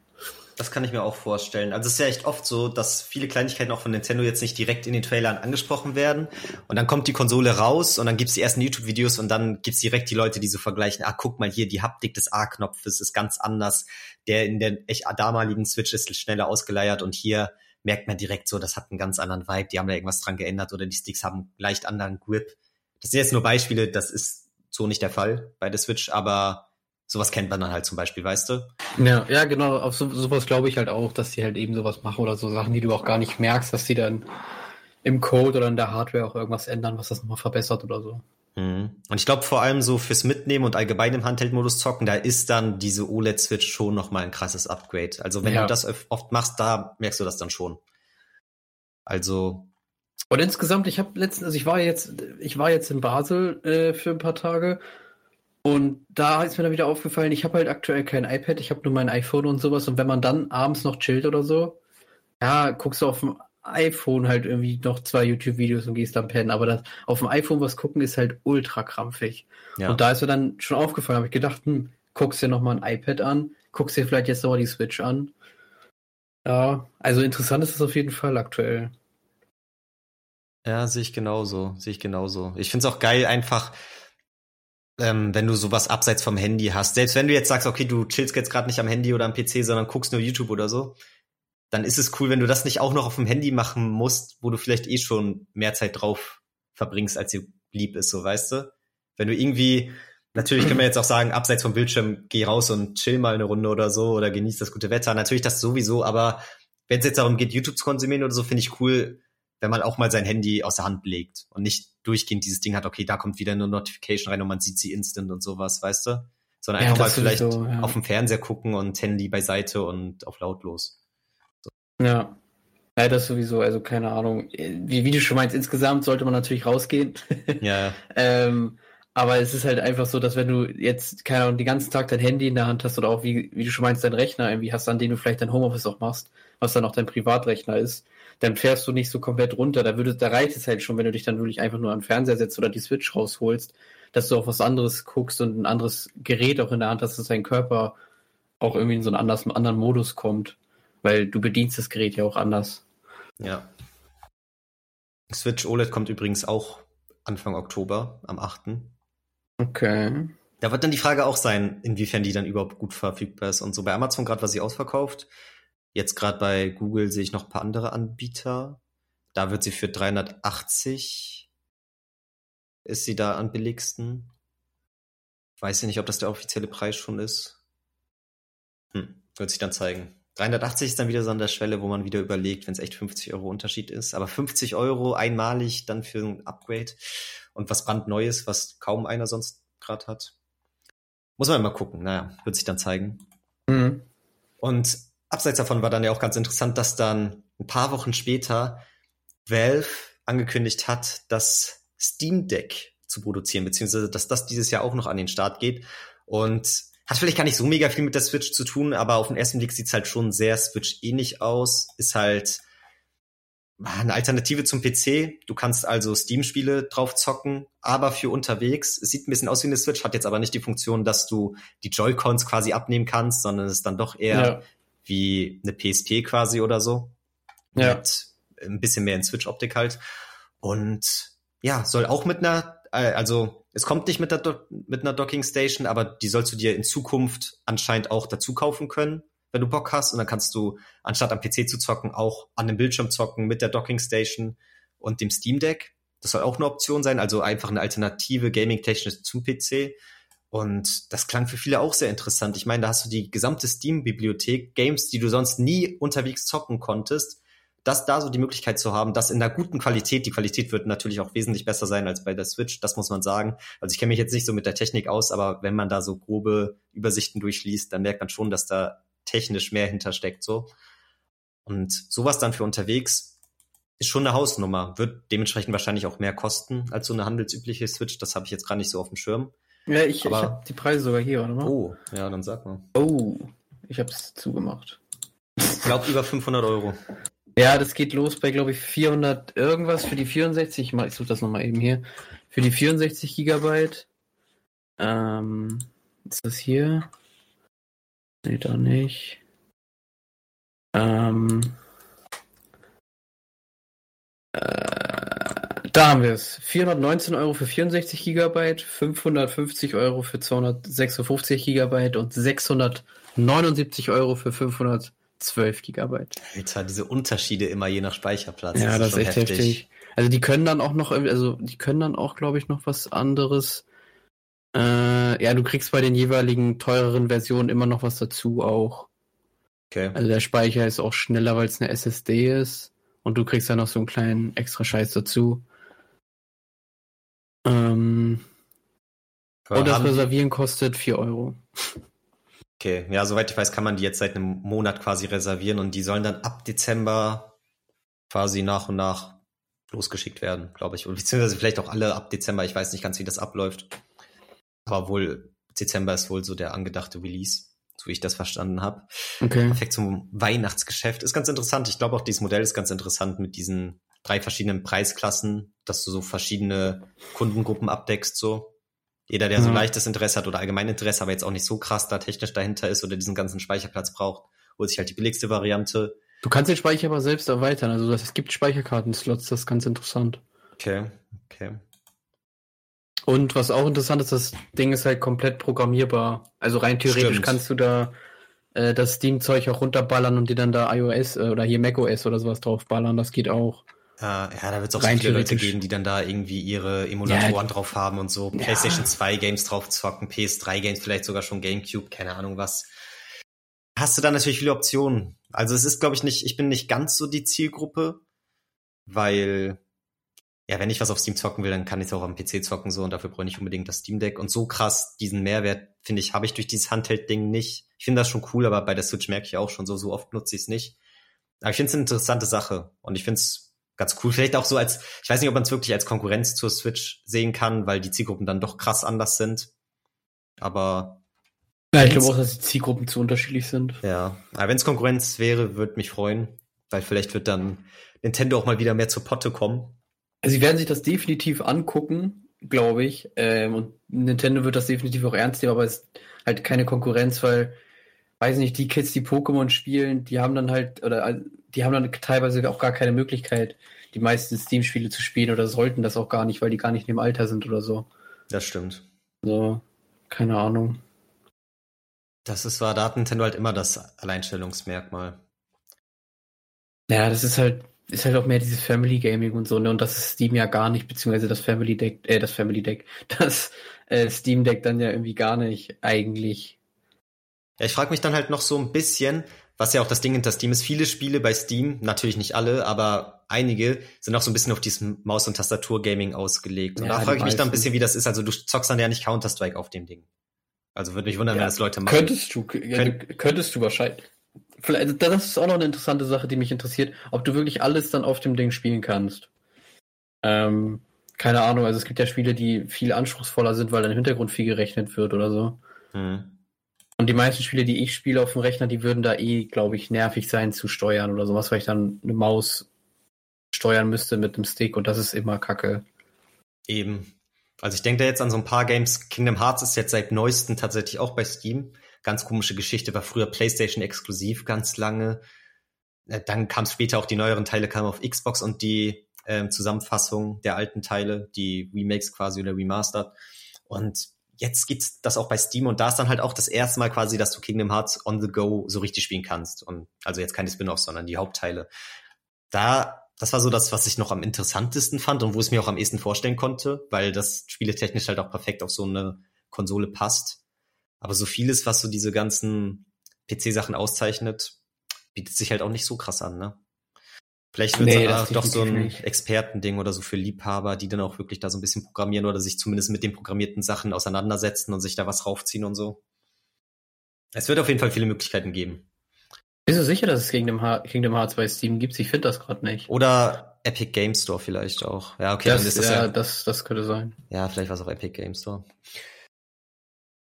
Das kann ich mir auch vorstellen. Also es ist ja echt oft so, dass viele Kleinigkeiten auch von Nintendo jetzt nicht direkt in den Trailern angesprochen werden. Und dann kommt die Konsole raus und dann gibt's die ersten YouTube-Videos und dann gibt's direkt die Leute, die so vergleichen, ah, guck mal hier, die Haptik des A-Knopfes ist ganz anders. Der in der echt damaligen Switch ist schneller ausgeleiert und hier merkt man direkt so, das hat einen ganz anderen Vibe, die haben da irgendwas dran geändert oder die Sticks haben leicht anderen Grip. Das sind jetzt nur Beispiele, das ist so nicht der Fall bei der Switch, aber sowas kennt man dann halt zum Beispiel, weißt du? Ja, ja, genau. Auf so, sowas glaube ich halt auch, dass die halt eben sowas machen oder so Sachen, die du auch gar nicht merkst, dass die dann im Code oder in der Hardware auch irgendwas ändern, was das nochmal verbessert oder so. Mhm. Und ich glaube vor allem so fürs Mitnehmen und allgemein im Handheld-Modus zocken, da ist dann diese OLED-Switch schon nochmal ein krasses Upgrade. Also wenn ja. du das oft machst, da merkst du das dann schon. Also. Und insgesamt, ich habe letztens, also ich war jetzt, ich war jetzt in Basel äh, für ein paar Tage und da ist mir dann wieder aufgefallen, ich habe halt aktuell kein iPad, ich habe nur mein iPhone und sowas. Und wenn man dann abends noch chillt oder so, ja, guckst du auf dem iPhone halt irgendwie noch zwei YouTube-Videos und gehst dann pennen. Aber das, auf dem iPhone was gucken ist halt ultra krampfig. Ja. Und da ist mir dann schon aufgefallen, habe ich gedacht, hm, guckst dir nochmal ein iPad an, guckst dir vielleicht jetzt nochmal die Switch an. Ja, also interessant ist es auf jeden Fall aktuell. Ja, sehe ich genauso, sehe ich genauso. Ich finde es auch geil, einfach, ähm, wenn du sowas abseits vom Handy hast. Selbst wenn du jetzt sagst, okay, du chillst jetzt gerade nicht am Handy oder am PC, sondern guckst nur YouTube oder so, dann ist es cool, wenn du das nicht auch noch auf dem Handy machen musst, wo du vielleicht eh schon mehr Zeit drauf verbringst, als dir lieb ist, so weißt du? Wenn du irgendwie, natürlich können wir jetzt auch sagen, abseits vom Bildschirm, geh raus und chill mal eine Runde oder so oder genieß das gute Wetter. Natürlich das sowieso, aber wenn es jetzt darum geht, YouTube zu konsumieren oder so, finde ich cool, wenn man auch mal sein Handy aus der Hand legt und nicht durchgehend dieses Ding hat, okay, da kommt wieder eine Notification rein und man sieht sie instant und sowas, weißt du? Sondern ja, einfach mal vielleicht ja. auf dem Fernseher gucken und Handy beiseite und auf lautlos. Ja. Ja, das sowieso, also keine Ahnung. Wie, wie du schon meinst, insgesamt sollte man natürlich rausgehen. Ja. ähm, aber es ist halt einfach so, dass wenn du jetzt, keine Ahnung, den ganzen Tag dein Handy in der Hand hast oder auch, wie, wie du schon meinst, dein Rechner irgendwie hast, an dem du vielleicht dein Homeoffice auch machst, was dann auch dein Privatrechner ist, dann fährst du nicht so komplett runter. Da würde, da reicht es halt schon, wenn du dich dann wirklich einfach nur am Fernseher setzt oder die Switch rausholst, dass du auf was anderes guckst und ein anderes Gerät auch in der Hand hast, dass dein Körper auch irgendwie in so einen anderen Modus kommt weil du bedienst das Gerät ja auch anders. Ja. Switch OLED kommt übrigens auch Anfang Oktober, am 8. Okay. Da wird dann die Frage auch sein, inwiefern die dann überhaupt gut verfügbar ist und so. Bei Amazon gerade war sie ausverkauft. Jetzt gerade bei Google sehe ich noch ein paar andere Anbieter. Da wird sie für 380 ist sie da am billigsten. Weiß ich nicht, ob das der offizielle Preis schon ist. Hm, wird sich dann zeigen. 380 ist dann wieder so an der Schwelle, wo man wieder überlegt, wenn es echt 50 Euro Unterschied ist. Aber 50 Euro einmalig dann für ein Upgrade und was brandneues, was kaum einer sonst gerade hat. Muss man mal gucken. Naja, wird sich dann zeigen. Mhm. Und abseits davon war dann ja auch ganz interessant, dass dann ein paar Wochen später Valve angekündigt hat, das Steam Deck zu produzieren, beziehungsweise dass das dieses Jahr auch noch an den Start geht. Und hat vielleicht gar nicht so mega viel mit der Switch zu tun, aber auf den ersten Blick sieht's halt schon sehr Switch-ähnlich aus. Ist halt eine Alternative zum PC. Du kannst also Steam-Spiele drauf zocken, aber für unterwegs. Es sieht ein bisschen aus wie eine Switch, hat jetzt aber nicht die Funktion, dass du die Joy-Cons quasi abnehmen kannst, sondern es ist dann doch eher ja. wie eine PSP quasi oder so. Ja. Mit ein bisschen mehr in Switch-Optik halt. Und ja, soll auch mit einer, äh, also es kommt nicht mit, der mit einer Docking Station, aber die sollst du dir in Zukunft anscheinend auch dazu kaufen können, wenn du Bock hast. Und dann kannst du, anstatt am PC zu zocken, auch an dem Bildschirm zocken mit der Docking Station und dem Steam Deck. Das soll auch eine Option sein, also einfach eine alternative Gaming-Technik zum PC. Und das klang für viele auch sehr interessant. Ich meine, da hast du die gesamte Steam-Bibliothek, Games, die du sonst nie unterwegs zocken konntest, das da so die Möglichkeit zu haben, das in einer guten Qualität, die Qualität wird natürlich auch wesentlich besser sein als bei der Switch, das muss man sagen. Also ich kenne mich jetzt nicht so mit der Technik aus, aber wenn man da so grobe Übersichten durchliest, dann merkt man schon, dass da technisch mehr hintersteckt so. Und sowas dann für unterwegs ist schon eine Hausnummer, wird dementsprechend wahrscheinlich auch mehr kosten als so eine handelsübliche Switch, das habe ich jetzt gar nicht so auf dem Schirm. Ja, ich, aber, ich habe die Preise sogar hier, oder? Oh, ja, dann sag mal. Oh, ich habe es zugemacht. Ich glaube über 500 Euro. Ja, das geht los bei, glaube ich, 400 irgendwas für die 64. Ich suche das nochmal eben hier. Für die 64 Gigabyte. Ähm, ist das hier? Nee, da nicht. Ähm, äh, da haben wir es. 419 Euro für 64 Gigabyte, 550 Euro für 256 Gigabyte und 679 Euro für 500 12 Gigabyte. Alter, diese Unterschiede immer je nach Speicherplatz. Ja, das ist, das ist echt heftig. heftig. Also die können dann auch noch, also die können dann auch, glaube ich, noch was anderes. Äh, ja, du kriegst bei den jeweiligen teureren Versionen immer noch was dazu auch. Okay. Also der Speicher ist auch schneller, weil es eine SSD ist. Und du kriegst dann noch so einen kleinen extra Scheiß dazu. Ähm, und das Reservieren kostet 4 Euro. Okay, ja, soweit ich weiß, kann man die jetzt seit einem Monat quasi reservieren und die sollen dann ab Dezember quasi nach und nach losgeschickt werden, glaube ich. Beziehungsweise vielleicht auch alle ab Dezember. Ich weiß nicht ganz, wie das abläuft. Aber wohl, Dezember ist wohl so der angedachte Release, so wie ich das verstanden habe. Okay. Perfekt zum Weihnachtsgeschäft. Ist ganz interessant. Ich glaube auch, dieses Modell ist ganz interessant mit diesen drei verschiedenen Preisklassen, dass du so verschiedene Kundengruppen abdeckst, so. Jeder, der so mhm. leichtes Interesse hat oder allgemein Interesse, aber jetzt auch nicht so krass da technisch dahinter ist oder diesen ganzen Speicherplatz braucht, holt sich halt die billigste Variante. Du kannst den Speicher aber selbst erweitern. Also es gibt Speicherkarten-Slots, das ist ganz interessant. Okay, okay. Und was auch interessant ist, das Ding ist halt komplett programmierbar. Also rein theoretisch Stimmt. kannst du da äh, das Steam-Zeug auch runterballern und dir dann da iOS äh, oder hier macOS oder sowas draufballern. Das geht auch. Ja, ja da wird es auch so viele Leute geben, die dann da irgendwie ihre Emulatoren ja, drauf haben und so. PlayStation 2 Games drauf zocken, PS3 Games, vielleicht sogar schon GameCube, keine Ahnung was. Hast du da natürlich viele Optionen. Also es ist, glaube ich, nicht, ich bin nicht ganz so die Zielgruppe, weil ja, wenn ich was auf Steam zocken will, dann kann ich es auch am PC zocken so und dafür brauche ich unbedingt das Steam Deck. Und so krass diesen Mehrwert, finde ich, habe ich durch dieses Handheld-Ding nicht. Ich finde das schon cool, aber bei der Switch merke ich auch schon so, so oft nutze ich es nicht. Aber ich finde es eine interessante Sache und ich finde es ganz cool. Vielleicht auch so als, ich weiß nicht, ob man es wirklich als Konkurrenz zur Switch sehen kann, weil die Zielgruppen dann doch krass anders sind. Aber ja, ich glaube auch, dass die Zielgruppen zu unterschiedlich sind. Ja, aber wenn es Konkurrenz wäre, würde mich freuen, weil vielleicht wird dann Nintendo auch mal wieder mehr zur Potte kommen Sie werden sich das definitiv angucken, glaube ich. Ähm, und Nintendo wird das definitiv auch ernst nehmen, aber es ist halt keine Konkurrenz, weil, weiß nicht, die Kids, die Pokémon spielen, die haben dann halt, oder die haben dann teilweise auch gar keine Möglichkeit, die meisten Steam-Spiele zu spielen oder sollten das auch gar nicht, weil die gar nicht in dem Alter sind oder so. Das stimmt. So, keine Ahnung. Das ist war, da hat Nintendo halt immer das Alleinstellungsmerkmal. Ja, das ist halt, ist halt auch mehr dieses Family Gaming und so, ne? Und das ist Steam ja gar nicht, beziehungsweise das Family Deck, äh, das Family Deck, das äh, Steam Deck dann ja irgendwie gar nicht eigentlich. Ja, ich frage mich dann halt noch so ein bisschen, was ja auch das Ding hinter Steam ist. Viele Spiele bei Steam, natürlich nicht alle, aber einige sind auch so ein bisschen auf diesem Maus- und Tastatur-Gaming ausgelegt. Und ja, da frage ich mich dann ein bisschen, wie das ist. Also du zockst dann ja nicht Counter-Strike auf dem Ding. Also würde mich wundern, ja, wenn das Leute machen. Könntest du, ja, könntest du wahrscheinlich. Vielleicht, also das ist auch noch eine interessante Sache, die mich interessiert, ob du wirklich alles dann auf dem Ding spielen kannst. Ähm, keine Ahnung, also es gibt ja Spiele, die viel anspruchsvoller sind, weil dann im Hintergrund viel gerechnet wird oder so. Hm. Und die meisten Spiele, die ich spiele auf dem Rechner, die würden da eh, glaube ich, nervig sein zu steuern oder sowas, weil ich dann eine Maus steuern müsste mit einem Stick und das ist immer kacke. Eben. Also ich denke da jetzt an so ein paar Games. Kingdom Hearts ist jetzt seit neuestem tatsächlich auch bei Steam. Ganz komische Geschichte, war früher PlayStation exklusiv ganz lange. Äh, dann kam später auch die neueren Teile, kamen auf Xbox und die äh, Zusammenfassung der alten Teile, die Remakes quasi oder Remastered. Und jetzt gibt's das auch bei Steam und da ist dann halt auch das erste Mal quasi, dass du Kingdom Hearts on the go so richtig spielen kannst. Und also jetzt keine Spin-offs, sondern die Hauptteile. Da, das war so das, was ich noch am interessantesten fand und wo es mir auch am ehesten vorstellen konnte, weil das spieletechnisch halt auch perfekt auf so eine Konsole passt. Aber so vieles, was so diese ganzen PC-Sachen auszeichnet, bietet sich halt auch nicht so krass an, ne? Vielleicht wird es nee, auch doch so ein. Expertending oder so für Liebhaber, die dann auch wirklich da so ein bisschen programmieren oder sich zumindest mit den programmierten Sachen auseinandersetzen und sich da was raufziehen und so. Es wird auf jeden Fall viele Möglichkeiten geben. Bist du sicher, dass es Kingdom, Kingdom Hearts bei Steam gibt? Ich finde das gerade nicht. Oder Epic Game Store vielleicht auch. Ja, okay, das, dann ist das ja, ja. Das, das könnte sein. Ja, vielleicht war es auch Epic Game Store.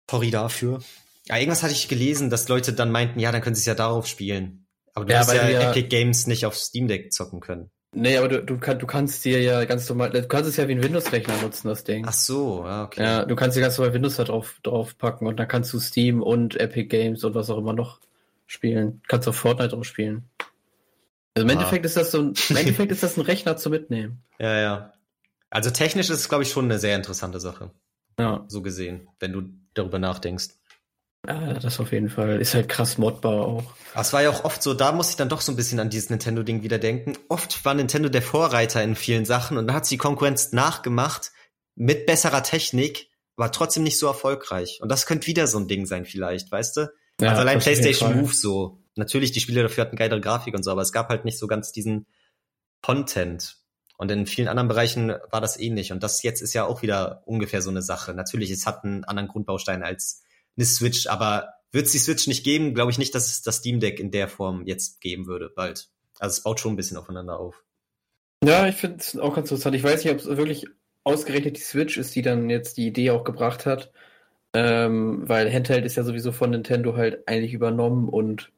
Sorry dafür. Ja, irgendwas hatte ich gelesen, dass Leute dann meinten, ja, dann können sie es ja darauf spielen. Aber du ja, wirst ja, Epic Games nicht auf Steam Deck zocken können. Nee, aber du, du, kann, du kannst dir ja ganz normal, du kannst es ja wie ein Windows-Rechner nutzen, das Ding. Ach so, ja, okay. Ja, du kannst dir ganz normal Windows da drauf, drauf packen und dann kannst du Steam und Epic Games und was auch immer noch spielen. Kannst auch Fortnite drauf spielen. Also im ah. Endeffekt ist das so ein, im Endeffekt ist das ein Rechner zu mitnehmen. Ja, ja. Also technisch ist es, glaube ich, schon eine sehr interessante Sache. Ja. So gesehen, wenn du darüber nachdenkst. Ja, das auf jeden Fall. Ist halt krass modbar auch. Es war ja auch oft so, da muss ich dann doch so ein bisschen an dieses Nintendo-Ding wieder denken. Oft war Nintendo der Vorreiter in vielen Sachen und dann hat sie die Konkurrenz nachgemacht mit besserer Technik, war trotzdem nicht so erfolgreich. Und das könnte wieder so ein Ding sein vielleicht, weißt du? Ja, also allein PlayStation Move so. Natürlich, die Spiele dafür hatten geilere Grafik und so, aber es gab halt nicht so ganz diesen Content. Und in vielen anderen Bereichen war das ähnlich. Und das jetzt ist ja auch wieder ungefähr so eine Sache. Natürlich, es hat einen anderen Grundbaustein als eine Switch, aber wird es die Switch nicht geben, glaube ich nicht, dass es das Steam Deck in der Form jetzt geben würde, bald. Also es baut schon ein bisschen aufeinander auf. Ja, ich finde es auch ganz interessant. Ich weiß nicht, ob es wirklich ausgerechnet die Switch ist, die dann jetzt die Idee auch gebracht hat. Ähm, weil Handheld ist ja sowieso von Nintendo halt eigentlich übernommen und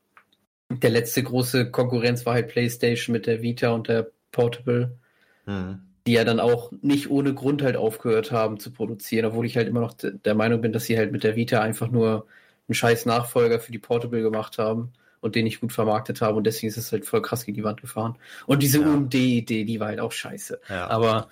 der letzte große Konkurrenz war halt PlayStation mit der Vita und der Portable. Mhm. Die ja dann auch nicht ohne Grund halt aufgehört haben zu produzieren, obwohl ich halt immer noch der Meinung bin, dass sie halt mit der Vita einfach nur einen scheiß Nachfolger für die Portable gemacht haben und den nicht gut vermarktet haben und deswegen ist es halt voll krass gegen die Wand gefahren. Und diese ja. UMD-Idee, die war halt auch scheiße. Ja. Aber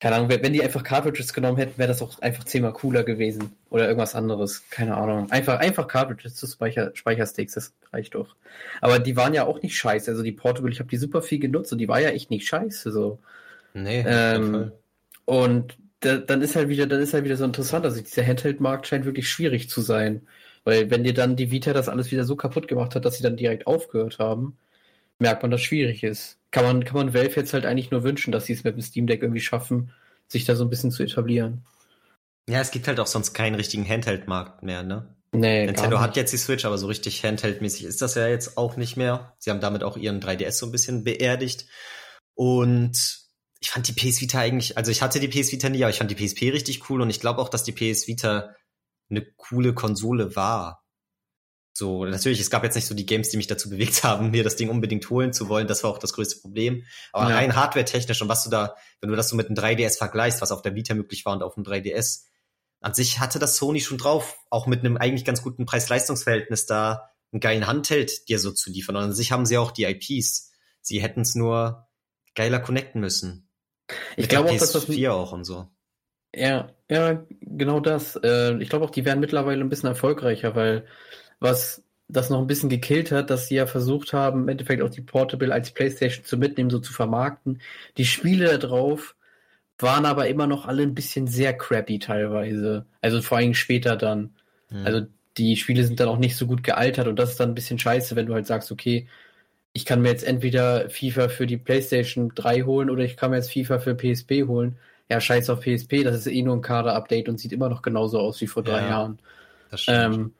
keine Ahnung, wenn die einfach Cartridges genommen hätten, wäre das auch einfach zehnmal cooler gewesen. Oder irgendwas anderes. Keine Ahnung. Einfach, einfach Cartridges zu Speicher, Speichersticks, das reicht doch. Aber die waren ja auch nicht scheiße. Also die Portable, ich habe die super viel genutzt und die war ja echt nicht scheiße. So. Nee, ähm, und da, dann ist halt wieder, dann ist halt wieder so interessant. Also dieser Handheld-Markt scheint wirklich schwierig zu sein. Weil wenn dir dann die Vita das alles wieder so kaputt gemacht hat, dass sie dann direkt aufgehört haben, merkt man, dass es schwierig ist. Kann man, kann man Valve jetzt halt eigentlich nur wünschen, dass sie es mit dem Steam Deck irgendwie schaffen, sich da so ein bisschen zu etablieren. Ja, es gibt halt auch sonst keinen richtigen Handheld-Markt mehr, ne? Nee, Nintendo hat jetzt die Switch, aber so richtig Handheld-mäßig ist das ja jetzt auch nicht mehr. Sie haben damit auch ihren 3DS so ein bisschen beerdigt. Und ich fand die PS Vita eigentlich, also ich hatte die PS Vita nie, aber ich fand die PSP richtig cool und ich glaube auch, dass die PS Vita eine coole Konsole war. So, natürlich, es gab jetzt nicht so die Games, die mich dazu bewegt haben, mir das Ding unbedingt holen zu wollen. Das war auch das größte Problem. Aber ja. rein hardware-technisch und was du da, wenn du das so mit einem 3DS vergleichst, was auf der Vita möglich war und auf dem 3DS, an sich hatte das Sony schon drauf, auch mit einem eigentlich ganz guten Preis-Leistungs-Verhältnis da einen geilen Handheld dir so zu liefern. Und an sich haben sie auch die IPs. Sie hätten es nur geiler connecten müssen. Ich glaube auch, dass das 4 auch und so. Ja, ja, genau das. Äh, ich glaube auch, die wären mittlerweile ein bisschen erfolgreicher, weil was das noch ein bisschen gekillt hat, dass sie ja versucht haben, im Endeffekt auch die Portable als Playstation zu mitnehmen, so zu vermarkten. Die Spiele da drauf waren aber immer noch alle ein bisschen sehr crappy teilweise. Also vor allem später dann. Mhm. Also die Spiele sind dann auch nicht so gut gealtert und das ist dann ein bisschen scheiße, wenn du halt sagst, okay, ich kann mir jetzt entweder FIFA für die PlayStation 3 holen oder ich kann mir jetzt FIFA für PSP holen. Ja, scheiß auf PSP, das ist eh nur ein Kader-Update und sieht immer noch genauso aus wie vor drei ja, Jahren. Ähm,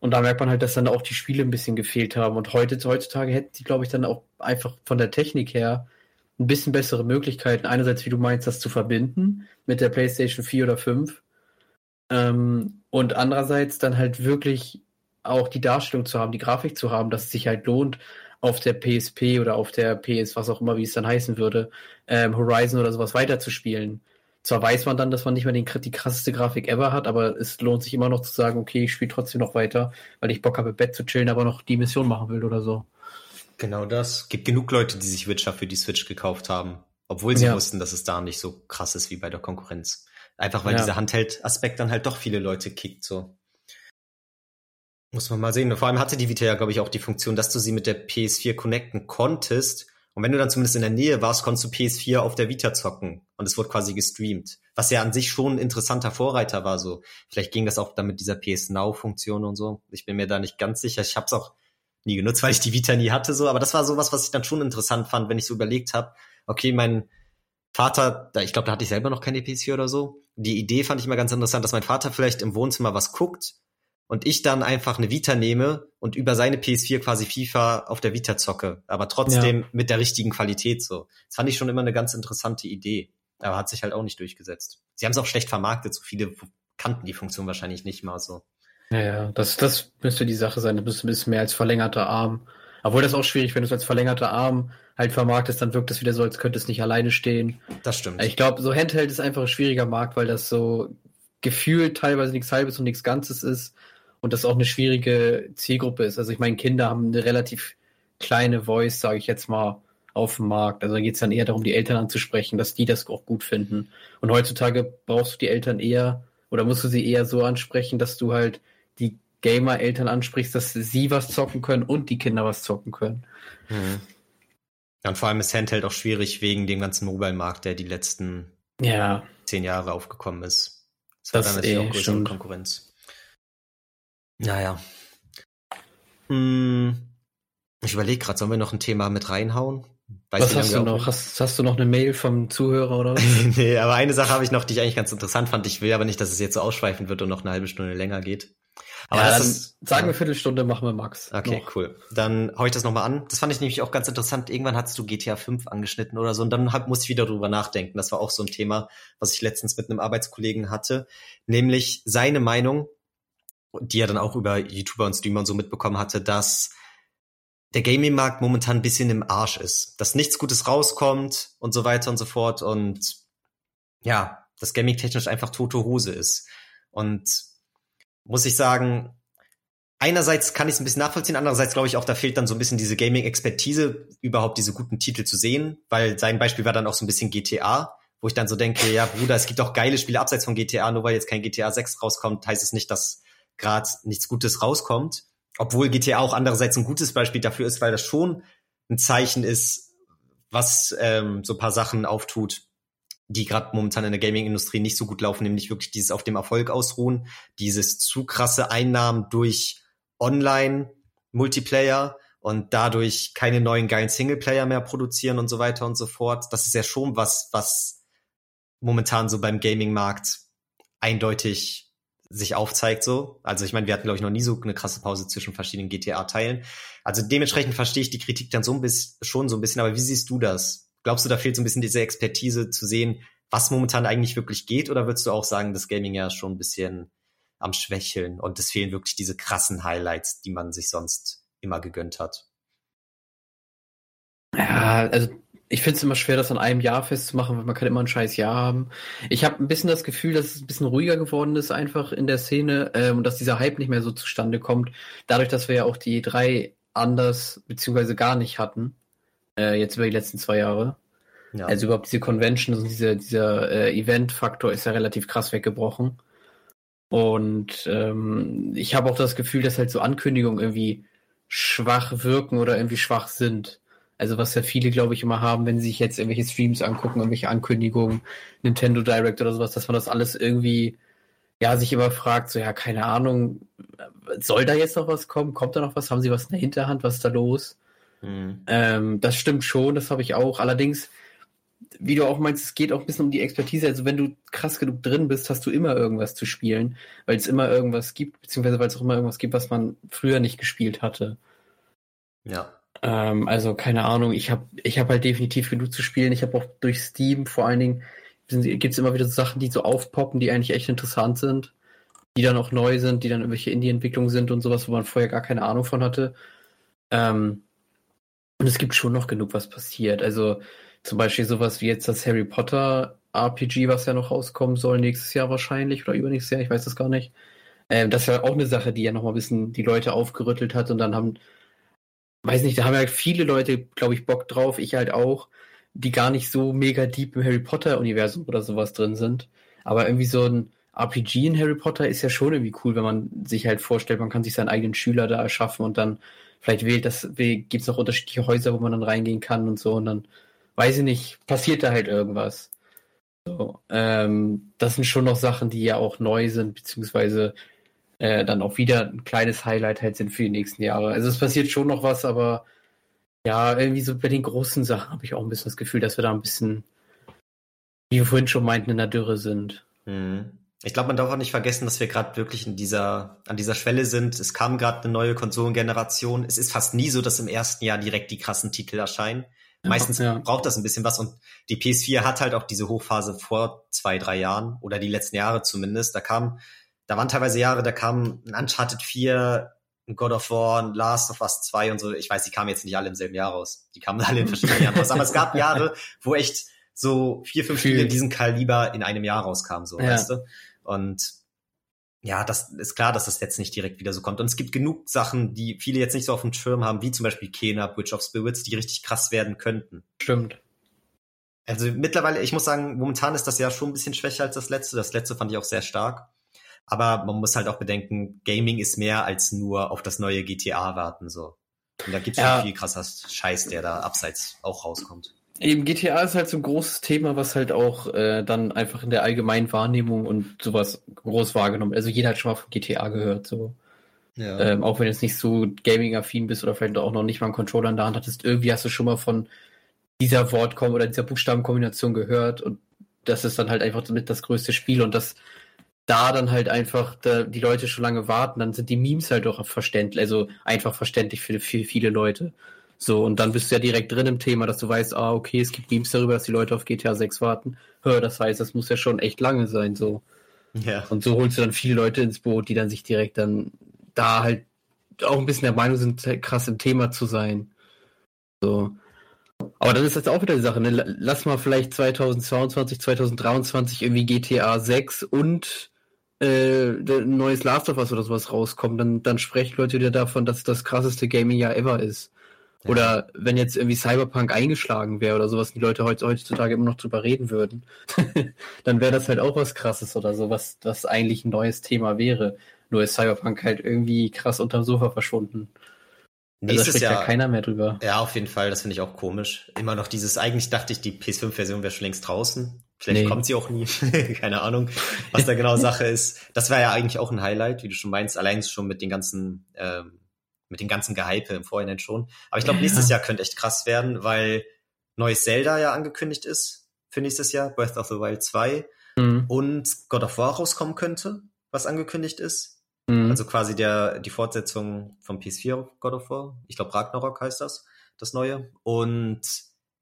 und da merkt man halt, dass dann auch die Spiele ein bisschen gefehlt haben. Und heute, heutzutage hätten die, glaube ich, dann auch einfach von der Technik her ein bisschen bessere Möglichkeiten. Einerseits, wie du meinst, das zu verbinden mit der PlayStation 4 oder 5. Ähm, und andererseits dann halt wirklich auch die Darstellung zu haben, die Grafik zu haben, dass es sich halt lohnt, auf der PSP oder auf der PS, was auch immer, wie es dann heißen würde, ähm, Horizon oder sowas weiterzuspielen zwar weiß man dann, dass man nicht mehr den, die krasseste Grafik ever hat, aber es lohnt sich immer noch zu sagen, okay, ich spiele trotzdem noch weiter, weil ich Bock habe, im Bett zu chillen, aber noch die Mission machen will oder so. Genau das. Gibt genug Leute, die sich Witcher für die Switch gekauft haben, obwohl sie ja. wussten, dass es da nicht so krass ist wie bei der Konkurrenz. Einfach weil ja. dieser Handheld-Aspekt dann halt doch viele Leute kickt, so. Muss man mal sehen. vor allem hatte die Vita ja, glaube ich, auch die Funktion, dass du sie mit der PS4 connecten konntest und wenn du dann zumindest in der Nähe warst, konntest du PS4 auf der Vita zocken und es wurde quasi gestreamt. Was ja an sich schon ein interessanter Vorreiter war. So, vielleicht ging das auch dann mit dieser PS Now-Funktion und so. Ich bin mir da nicht ganz sicher. Ich habe es auch nie genutzt, weil ich die Vita nie hatte. So, aber das war sowas, was ich dann schon interessant fand, wenn ich so überlegt habe. Okay, mein Vater, ich glaube, da hatte ich selber noch keine PS4 oder so. Die Idee fand ich immer ganz interessant, dass mein Vater vielleicht im Wohnzimmer was guckt und ich dann einfach eine Vita nehme und über seine PS4 quasi FIFA auf der Vita zocke, aber trotzdem ja. mit der richtigen Qualität so. Das fand ich schon immer eine ganz interessante Idee, aber hat sich halt auch nicht durchgesetzt. Sie haben es auch schlecht vermarktet, so viele kannten die Funktion wahrscheinlich nicht mal so. Ja, ja, das, das müsste die Sache sein, ein bisschen mehr als verlängerter Arm. Obwohl das auch schwierig, wenn du es als verlängerter Arm halt vermarktest, dann wirkt es wieder so, als könnte es nicht alleine stehen. Das stimmt. Ich glaube, so Handheld ist einfach ein schwieriger Markt, weil das so gefühlt teilweise nichts Halbes und nichts Ganzes ist und das auch eine schwierige Zielgruppe ist. Also ich meine, Kinder haben eine relativ kleine Voice, sage ich jetzt mal, auf dem Markt. Also da geht es dann eher darum, die Eltern anzusprechen, dass die das auch gut finden. Und heutzutage brauchst du die Eltern eher oder musst du sie eher so ansprechen, dass du halt die Gamer-Eltern ansprichst, dass sie was zocken können und die Kinder was zocken können. Mhm. Ja, und vor allem ist Handheld auch schwierig wegen dem ganzen Mobile-Markt, der die letzten ja. zehn Jahre aufgekommen ist. Das war das dann natürlich eh, auch größere Konkurrenz. Naja. Hm, ich überlege gerade, sollen wir noch ein Thema mit reinhauen? Weiß was hast du noch? Hast, hast, du noch eine Mail vom Zuhörer oder was? nee, aber eine Sache habe ich noch, die ich eigentlich ganz interessant fand. Ich will aber nicht, dass es jetzt so ausschweifend wird und noch eine halbe Stunde länger geht. Aber ja, dann ist, sagen wir Viertelstunde, machen wir Max. Okay, noch. cool. Dann hau ich das nochmal an. Das fand ich nämlich auch ganz interessant. Irgendwann hattest du GTA 5 angeschnitten oder so und dann hab, musste ich wieder drüber nachdenken. Das war auch so ein Thema, was ich letztens mit einem Arbeitskollegen hatte. Nämlich seine Meinung, die er dann auch über YouTuber und Streamer und so mitbekommen hatte, dass der Gaming-Markt momentan ein bisschen im Arsch ist. Dass nichts Gutes rauskommt und so weiter und so fort und ja, das Gaming technisch einfach tote Hose ist. Und muss ich sagen, einerseits kann ich es ein bisschen nachvollziehen, andererseits glaube ich auch, da fehlt dann so ein bisschen diese Gaming-Expertise, überhaupt diese guten Titel zu sehen, weil sein Beispiel war dann auch so ein bisschen GTA, wo ich dann so denke, ja Bruder, es gibt auch geile Spiele abseits von GTA, nur weil jetzt kein GTA 6 rauskommt, heißt es nicht, dass gerade nichts Gutes rauskommt. Obwohl GTA auch andererseits ein gutes Beispiel dafür ist, weil das schon ein Zeichen ist, was ähm, so paar Sachen auftut, die gerade momentan in der Gaming-Industrie nicht so gut laufen, nämlich wirklich dieses auf dem Erfolg ausruhen, dieses zu krasse Einnahmen durch Online-Multiplayer und dadurch keine neuen geilen Singleplayer mehr produzieren und so weiter und so fort. Das ist ja schon was, was momentan so beim Gaming-Markt eindeutig sich aufzeigt so. Also ich meine, wir hatten glaube ich noch nie so eine krasse Pause zwischen verschiedenen GTA-Teilen. Also dementsprechend verstehe ich die Kritik dann so ein bisschen schon so ein bisschen. Aber wie siehst du das? Glaubst du, da fehlt so ein bisschen diese Expertise zu sehen, was momentan eigentlich wirklich geht? Oder würdest du auch sagen, das Gaming ja schon ein bisschen am Schwächeln und es fehlen wirklich diese krassen Highlights, die man sich sonst immer gegönnt hat? Ja, also ich finde es immer schwer, das an einem Jahr festzumachen, weil man kann immer ein scheiß Jahr haben. Ich habe ein bisschen das Gefühl, dass es ein bisschen ruhiger geworden ist einfach in der Szene ähm, und dass dieser Hype nicht mehr so zustande kommt. Dadurch, dass wir ja auch die E3 anders beziehungsweise gar nicht hatten, äh, jetzt über die letzten zwei Jahre. Ja. Also überhaupt diese Convention, also dieser, dieser äh, Event-Faktor ist ja relativ krass weggebrochen. Und ähm, ich habe auch das Gefühl, dass halt so Ankündigungen irgendwie schwach wirken oder irgendwie schwach sind. Also was ja viele, glaube ich, immer haben, wenn sie sich jetzt irgendwelche Streams angucken, irgendwelche Ankündigungen, Nintendo Direct oder sowas, dass man das alles irgendwie, ja, sich immer fragt, so, ja, keine Ahnung, soll da jetzt noch was kommen? Kommt da noch was? Haben sie was in der Hinterhand? Was ist da los? Mhm. Ähm, das stimmt schon, das habe ich auch. Allerdings, wie du auch meinst, es geht auch ein bisschen um die Expertise. Also wenn du krass genug drin bist, hast du immer irgendwas zu spielen, weil es immer irgendwas gibt, beziehungsweise weil es auch immer irgendwas gibt, was man früher nicht gespielt hatte. Ja. Ähm, also keine Ahnung, ich habe ich hab halt definitiv genug zu spielen. Ich habe auch durch Steam vor allen Dingen, gibt es immer wieder so Sachen, die so aufpoppen, die eigentlich echt interessant sind, die dann auch neu sind, die dann irgendwelche Indie-Entwicklungen sind und sowas, wo man vorher gar keine Ahnung von hatte. Ähm, und es gibt schon noch genug, was passiert. Also zum Beispiel sowas wie jetzt das Harry Potter RPG, was ja noch rauskommen soll, nächstes Jahr wahrscheinlich oder übernächstes Jahr, ich weiß das gar nicht. Ähm, das ja auch eine Sache, die ja nochmal ein bisschen die Leute aufgerüttelt hat und dann haben weiß nicht, da haben ja viele Leute, glaube ich, Bock drauf, ich halt auch, die gar nicht so mega deep im Harry Potter-Universum oder sowas drin sind. Aber irgendwie so ein RPG in Harry Potter ist ja schon irgendwie cool, wenn man sich halt vorstellt, man kann sich seinen eigenen Schüler da erschaffen und dann vielleicht wählt das, gibt es noch unterschiedliche Häuser, wo man dann reingehen kann und so und dann, weiß ich nicht, passiert da halt irgendwas. So, ähm, das sind schon noch Sachen, die ja auch neu sind, beziehungsweise äh, dann auch wieder ein kleines Highlight halt sind für die nächsten Jahre. Also es passiert schon noch was, aber ja, irgendwie so bei den großen Sachen habe ich auch ein bisschen das Gefühl, dass wir da ein bisschen, wie wir vorhin schon meinten, in der Dürre sind. Mhm. Ich glaube, man darf auch nicht vergessen, dass wir gerade wirklich in dieser, an dieser Schwelle sind. Es kam gerade eine neue Konsolengeneration. Es ist fast nie so, dass im ersten Jahr direkt die krassen Titel erscheinen. Ja, Meistens ja. braucht das ein bisschen was und die PS4 hat halt auch diese Hochphase vor zwei, drei Jahren oder die letzten Jahre zumindest. Da kam da waren teilweise Jahre, da kam ein Uncharted 4, ein God of War, ein Last of Us 2 und so. Ich weiß, die kamen jetzt nicht alle im selben Jahr raus. Die kamen alle in verschiedenen Jahren raus. Aber es gab Jahre, wo echt so vier, fünf Spiele in diesem Kaliber in einem Jahr rauskamen, so, ja. weißt du? Und ja, das ist klar, dass das jetzt nicht direkt wieder so kommt. Und es gibt genug Sachen, die viele jetzt nicht so auf dem Schirm haben, wie zum Beispiel Kena, Bridge of Spirits, die richtig krass werden könnten. Stimmt. Also mittlerweile, ich muss sagen, momentan ist das ja schon ein bisschen schwächer als das letzte. Das letzte fand ich auch sehr stark. Aber man muss halt auch bedenken, Gaming ist mehr als nur auf das neue GTA warten, so. Und da gibt's ja. viel krasser Scheiß, der da abseits auch rauskommt. Eben, GTA ist halt so ein großes Thema, was halt auch äh, dann einfach in der allgemeinen Wahrnehmung und sowas groß wahrgenommen. Also jeder hat schon mal von GTA gehört, so. Ja. Ähm, auch wenn du jetzt nicht so gaming-affin bist oder vielleicht auch noch nicht mal einen Controller in der Hand hattest, irgendwie hast du schon mal von dieser Wortkom oder dieser Buchstabenkombination gehört und das ist dann halt einfach mit das größte Spiel und das da dann halt einfach da die Leute schon lange warten, dann sind die Memes halt auch verständlich, also einfach verständlich für, für viele Leute. So, und dann bist du ja direkt drin im Thema, dass du weißt, ah, okay, es gibt Memes darüber, dass die Leute auf GTA 6 warten. Hör, das heißt, das muss ja schon echt lange sein, so. Ja. Und so holst du dann viele Leute ins Boot, die dann sich direkt dann da halt auch ein bisschen der Meinung sind, krass im Thema zu sein. So. Aber dann ist das auch wieder die Sache, ne? Lass mal vielleicht 2022, 2023 irgendwie GTA 6 und äh, ein neues Last of Us oder sowas rauskommt, dann, dann sprechen Leute wieder davon, dass das krasseste Gaming-Jahr ever ist. Ja. Oder wenn jetzt irgendwie Cyberpunk eingeschlagen wäre oder sowas, die Leute heutzutage immer noch drüber reden würden, dann wäre das halt auch was krasses oder so, was das eigentlich ein neues Thema wäre. Nur ist Cyberpunk halt irgendwie krass unterm Sofa verschwunden. Also Nächstes also Jahr ja keiner mehr drüber. Ja, auf jeden Fall, das finde ich auch komisch. Immer noch dieses, eigentlich dachte ich, die PS5-Version wäre schon längst draußen. Vielleicht nee. kommt sie auch nie. Keine Ahnung, was da genau Sache ist. Das wäre ja eigentlich auch ein Highlight, wie du schon meinst, allein schon mit den ganzen, ähm, mit den ganzen Gehype im Vorhinein schon. Aber ich glaube, ja. nächstes Jahr könnte echt krass werden, weil neues Zelda ja angekündigt ist für nächstes Jahr, Breath of the Wild 2 mhm. und God of War rauskommen könnte, was angekündigt ist. Mhm. Also quasi der, die Fortsetzung vom PS4 God of War. Ich glaube, Ragnarok heißt das, das neue. Und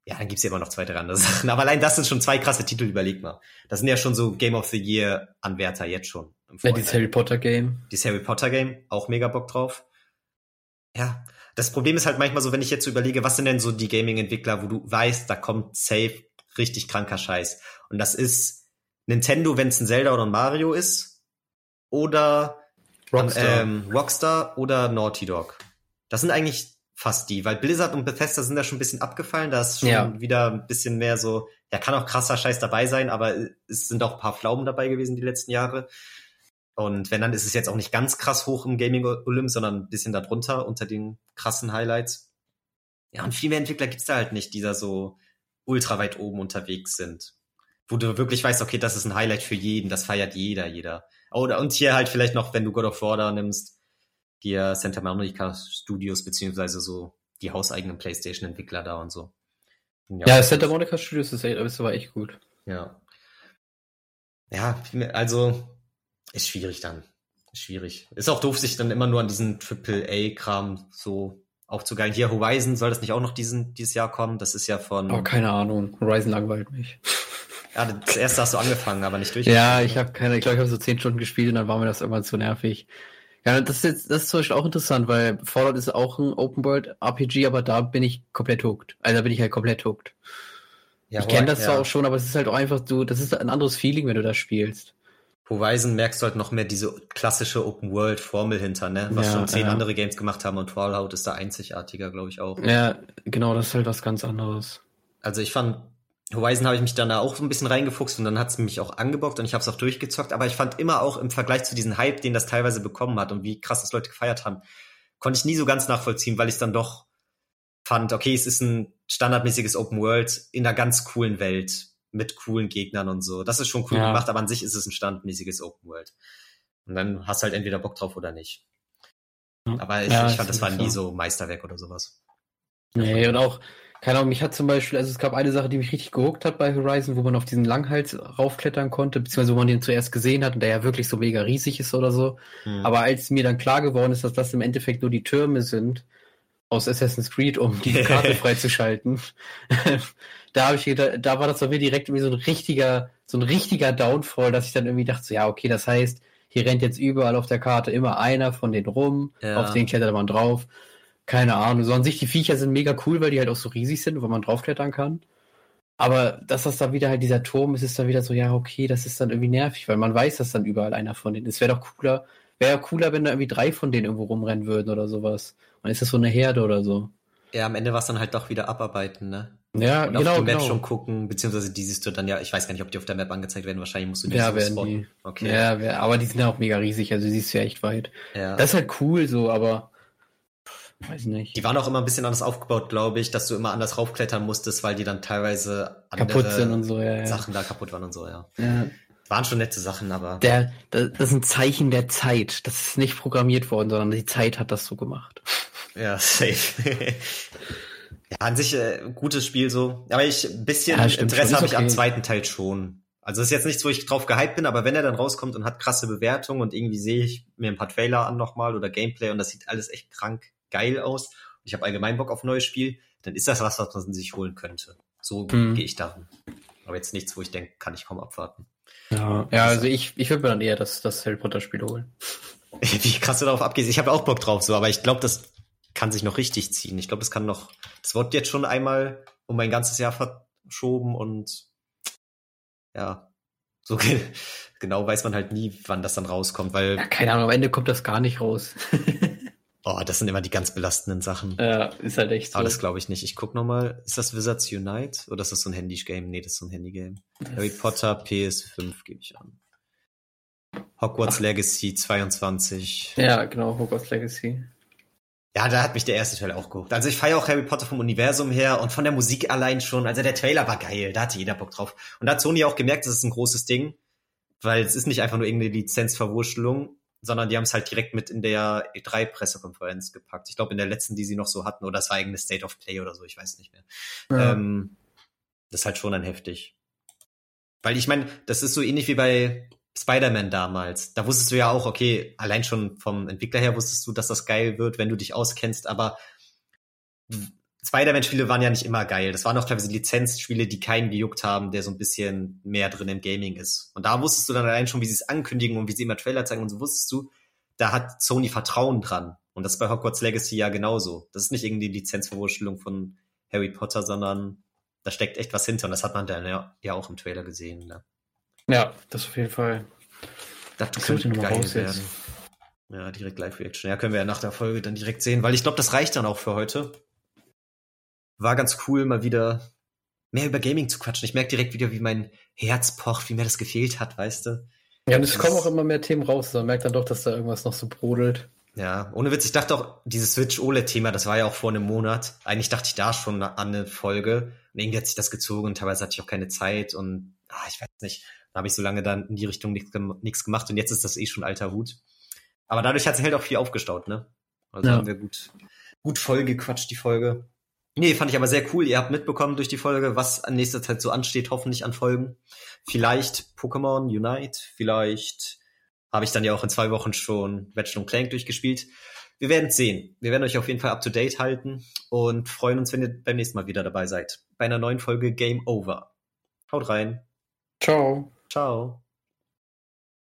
ja, dann gibt's ja immer noch zwei, drei andere Sachen. Aber allein das sind schon zwei krasse Titel, überleg mal. Das sind ja schon so Game of the Year Anwärter jetzt schon. Ja, dieses Harry Potter Game. Dieses Harry Potter Game, auch mega Bock drauf. Ja, das Problem ist halt manchmal so, wenn ich jetzt so überlege, was sind denn so die Gaming-Entwickler, wo du weißt, da kommt safe richtig kranker Scheiß. Und das ist Nintendo, wenn es ein Zelda oder ein Mario ist, oder Rockstar. Ähm, Rockstar oder Naughty Dog. Das sind eigentlich fast die, weil Blizzard und Bethesda sind da schon ein bisschen abgefallen, da ist schon ja. wieder ein bisschen mehr so, ja, kann auch krasser Scheiß dabei sein, aber es sind auch ein paar Pflaumen dabei gewesen die letzten Jahre. Und wenn, dann ist es jetzt auch nicht ganz krass hoch im Gaming Olymp, sondern ein bisschen darunter, unter den krassen Highlights. Ja, und viel mehr Entwickler gibt's da halt nicht, die da so ultra weit oben unterwegs sind. Wo du wirklich weißt, okay, das ist ein Highlight für jeden, das feiert jeder, jeder. Oder, und hier halt vielleicht noch, wenn du God of War da nimmst, hier Santa Monica Studios, beziehungsweise so die hauseigenen PlayStation-Entwickler da und so. Ja, ja Santa Monica Studios ist, ist aber echt gut. Ja. Ja, also ist schwierig dann. schwierig. Ist auch doof, sich dann immer nur an diesen AAA-Kram so aufzugeilen. Hier Horizon, soll das nicht auch noch diesen, dieses Jahr kommen? Das ist ja von. Oh, keine Ahnung. Horizon langweilt mich. Ja, das erste hast du angefangen, aber nicht durch. Ja, ich habe keine, ich glaube, ich habe so zehn Stunden gespielt und dann war mir das irgendwann zu nervig. Ja, das ist jetzt, das ist zum Beispiel auch interessant, weil Fallout ist auch ein Open World RPG, aber da bin ich komplett hooked. Also da bin ich halt komplett hooked. Ja, ich kenne das zwar auch schon, aber es ist halt auch einfach so, das ist ein anderes Feeling, wenn du das spielst. Horizon merkst du halt noch mehr diese klassische Open World Formel hinter, ne? Was ja, schon zehn ja. andere Games gemacht haben und Fallout ist da einzigartiger, glaube ich auch. Ja, genau, das ist halt was ganz anderes. Also ich fand Horizon habe ich mich dann da auch so ein bisschen reingefuchst und dann hat es mich auch angebockt und ich habe es auch durchgezockt. Aber ich fand immer auch im Vergleich zu diesem Hype, den das teilweise bekommen hat und wie krass das Leute gefeiert haben, konnte ich nie so ganz nachvollziehen, weil ich dann doch fand, okay, es ist ein standardmäßiges Open World in einer ganz coolen Welt mit coolen Gegnern und so. Das ist schon cool ja. gemacht, aber an sich ist es ein standardmäßiges Open World. Und dann hast du halt entweder Bock drauf oder nicht. Aber ich, ja, ich fand, das war nie so Meisterwerk oder sowas. Nee, und auch, keine Ahnung, mich hat zum Beispiel, also es gab eine Sache, die mich richtig gehuckt hat bei Horizon, wo man auf diesen Langhals raufklettern konnte, beziehungsweise wo man den zuerst gesehen hat und der ja wirklich so mega riesig ist oder so. Mhm. Aber als mir dann klar geworden ist, dass das im Endeffekt nur die Türme sind aus Assassin's Creed, um die Karte freizuschalten, da habe ich gedacht, da war das bei mir direkt irgendwie so ein richtiger, so ein richtiger Downfall, dass ich dann irgendwie dachte, so, ja, okay, das heißt, hier rennt jetzt überall auf der Karte immer einer von denen rum, ja. auf den klettert man drauf. Keine Ahnung. So an sich, die Viecher sind mega cool, weil die halt auch so riesig sind, wo man draufklettern kann. Aber dass das dann wieder halt dieser Turm ist, ist dann wieder so, ja, okay, das ist dann irgendwie nervig, weil man weiß, dass dann überall einer von denen ist. Wäre doch cooler, wäre ja cooler, wenn da irgendwie drei von denen irgendwo rumrennen würden oder sowas. Dann ist das so eine Herde oder so. Ja, am Ende war es dann halt doch wieder abarbeiten, ne? Ja, und genau. auf die Map genau. schon gucken, beziehungsweise die siehst du dann ja, ich weiß gar nicht, ob die auf der Map angezeigt werden, wahrscheinlich musst du die ja, werden spotten. Die. Okay. Ja, aber die sind ja auch mega riesig, also siehst du ja echt weit. Ja. Das ist halt cool so, aber Weiß nicht. Die waren auch immer ein bisschen anders aufgebaut, glaube ich, dass du immer anders raufklettern musstest, weil die dann teilweise kaputt sind und so, ja, ja. Sachen da kaputt waren und so, ja. ja. Waren schon nette Sachen, aber. Der, das ist ein Zeichen der Zeit. Das ist nicht programmiert worden, sondern die Zeit hat das so gemacht. Ja, safe. ja, an sich äh, gutes Spiel so. Aber ich ein bisschen ja, Interesse habe ich okay. am zweiten Teil schon. Also ist jetzt nichts, wo ich drauf gehypt bin, aber wenn er dann rauskommt und hat krasse Bewertungen und irgendwie sehe ich mir ein paar Trailer an nochmal oder Gameplay und das sieht alles echt krank geil aus und ich habe allgemein Bock auf ein neues Spiel, dann ist das was, was man sich holen könnte. So mhm. gehe ich daran. Aber jetzt nichts, wo ich denke, kann ich kaum abwarten. Ja, ja also ich, ich würde mir dann eher das, das Harry Potter Spiel holen. Wie krass du darauf abgehst. Ich habe auch Bock drauf, so, aber ich glaube, das kann sich noch richtig ziehen. Ich glaube, das kann noch, das wird jetzt schon einmal um ein ganzes Jahr verschoben und ja, so genau weiß man halt nie, wann das dann rauskommt, weil. Ja, keine Ahnung, am Ende kommt das gar nicht raus. Oh, das sind immer die ganz belastenden Sachen. Ja, ist halt echt so. Aber das glaube ich nicht. Ich guck noch mal, ist das Wizards Unite oder ist das so ein Handy-Game? Nee, das ist so ein Handy-Game. Harry Potter PS5 gebe ich an. Hogwarts Ach. Legacy 22. Ja, genau, Hogwarts Legacy. Ja, da hat mich der erste Teil auch geguckt. Also ich feiere auch Harry Potter vom Universum her und von der Musik allein schon. Also der Trailer war geil, da hatte jeder Bock drauf. Und da hat Sony auch gemerkt, das ist ein großes Ding, weil es ist nicht einfach nur irgendeine Lizenzverwurschtelung, sondern die haben es halt direkt mit in der E3-Pressekonferenz gepackt. Ich glaube, in der letzten, die sie noch so hatten, oder das war eigene State of Play oder so, ich weiß nicht mehr. Ja. Ähm, das ist halt schon dann heftig. Weil ich meine, das ist so ähnlich wie bei Spider-Man damals. Da wusstest du ja auch, okay, allein schon vom Entwickler her wusstest du, dass das geil wird, wenn du dich auskennst, aber Spider-Man-Spiele waren ja nicht immer geil. Das waren auch teilweise Lizenzspiele, die keinen gejuckt haben, der so ein bisschen mehr drin im Gaming ist. Und da wusstest du dann allein schon, wie sie es ankündigen und wie sie immer Trailer zeigen und so wusstest du, da hat Sony Vertrauen dran. Und das ist bei Hogwarts Legacy ja genauso. Das ist nicht irgendwie die Lizenzverwurschtelung von Harry Potter, sondern da steckt echt was hinter. Und das hat man dann ja, ja auch im Trailer gesehen. Ne? Ja, das auf jeden Fall. Das, das könnte geil werden. Ja, direkt Live-Reaction. Ja, können wir ja nach der Folge dann direkt sehen, weil ich glaube, das reicht dann auch für heute. War ganz cool, mal wieder mehr über Gaming zu quatschen. Ich merke direkt wieder, wie mein Herz pocht, wie mir das gefehlt hat, weißt du? Ja, und es kommen auch immer mehr Themen raus. Man merkt dann doch, dass da irgendwas noch so brodelt. Ja, ohne Witz, ich dachte auch, dieses Switch OLED-Thema, das war ja auch vor einem Monat. Eigentlich dachte ich da schon an eine Folge. Und irgendwie hat sich das gezogen und teilweise hatte ich auch keine Zeit und ah, ich weiß nicht habe ich so lange dann in die Richtung nichts gemacht und jetzt ist das eh schon alter Hut. Aber dadurch hat sich halt auch viel aufgestaut, ne? Also ja. haben wir gut, gut voll gequatscht, die Folge. Nee, fand ich aber sehr cool. Ihr habt mitbekommen durch die Folge, was an nächster Zeit so ansteht, hoffentlich an Folgen. Vielleicht Pokémon Unite, vielleicht habe ich dann ja auch in zwei Wochen schon Ratchet Clank durchgespielt. Wir werden sehen. Wir werden euch auf jeden Fall up to date halten und freuen uns, wenn ihr beim nächsten Mal wieder dabei seid. Bei einer neuen Folge Game Over. Haut rein. Ciao. Ciao.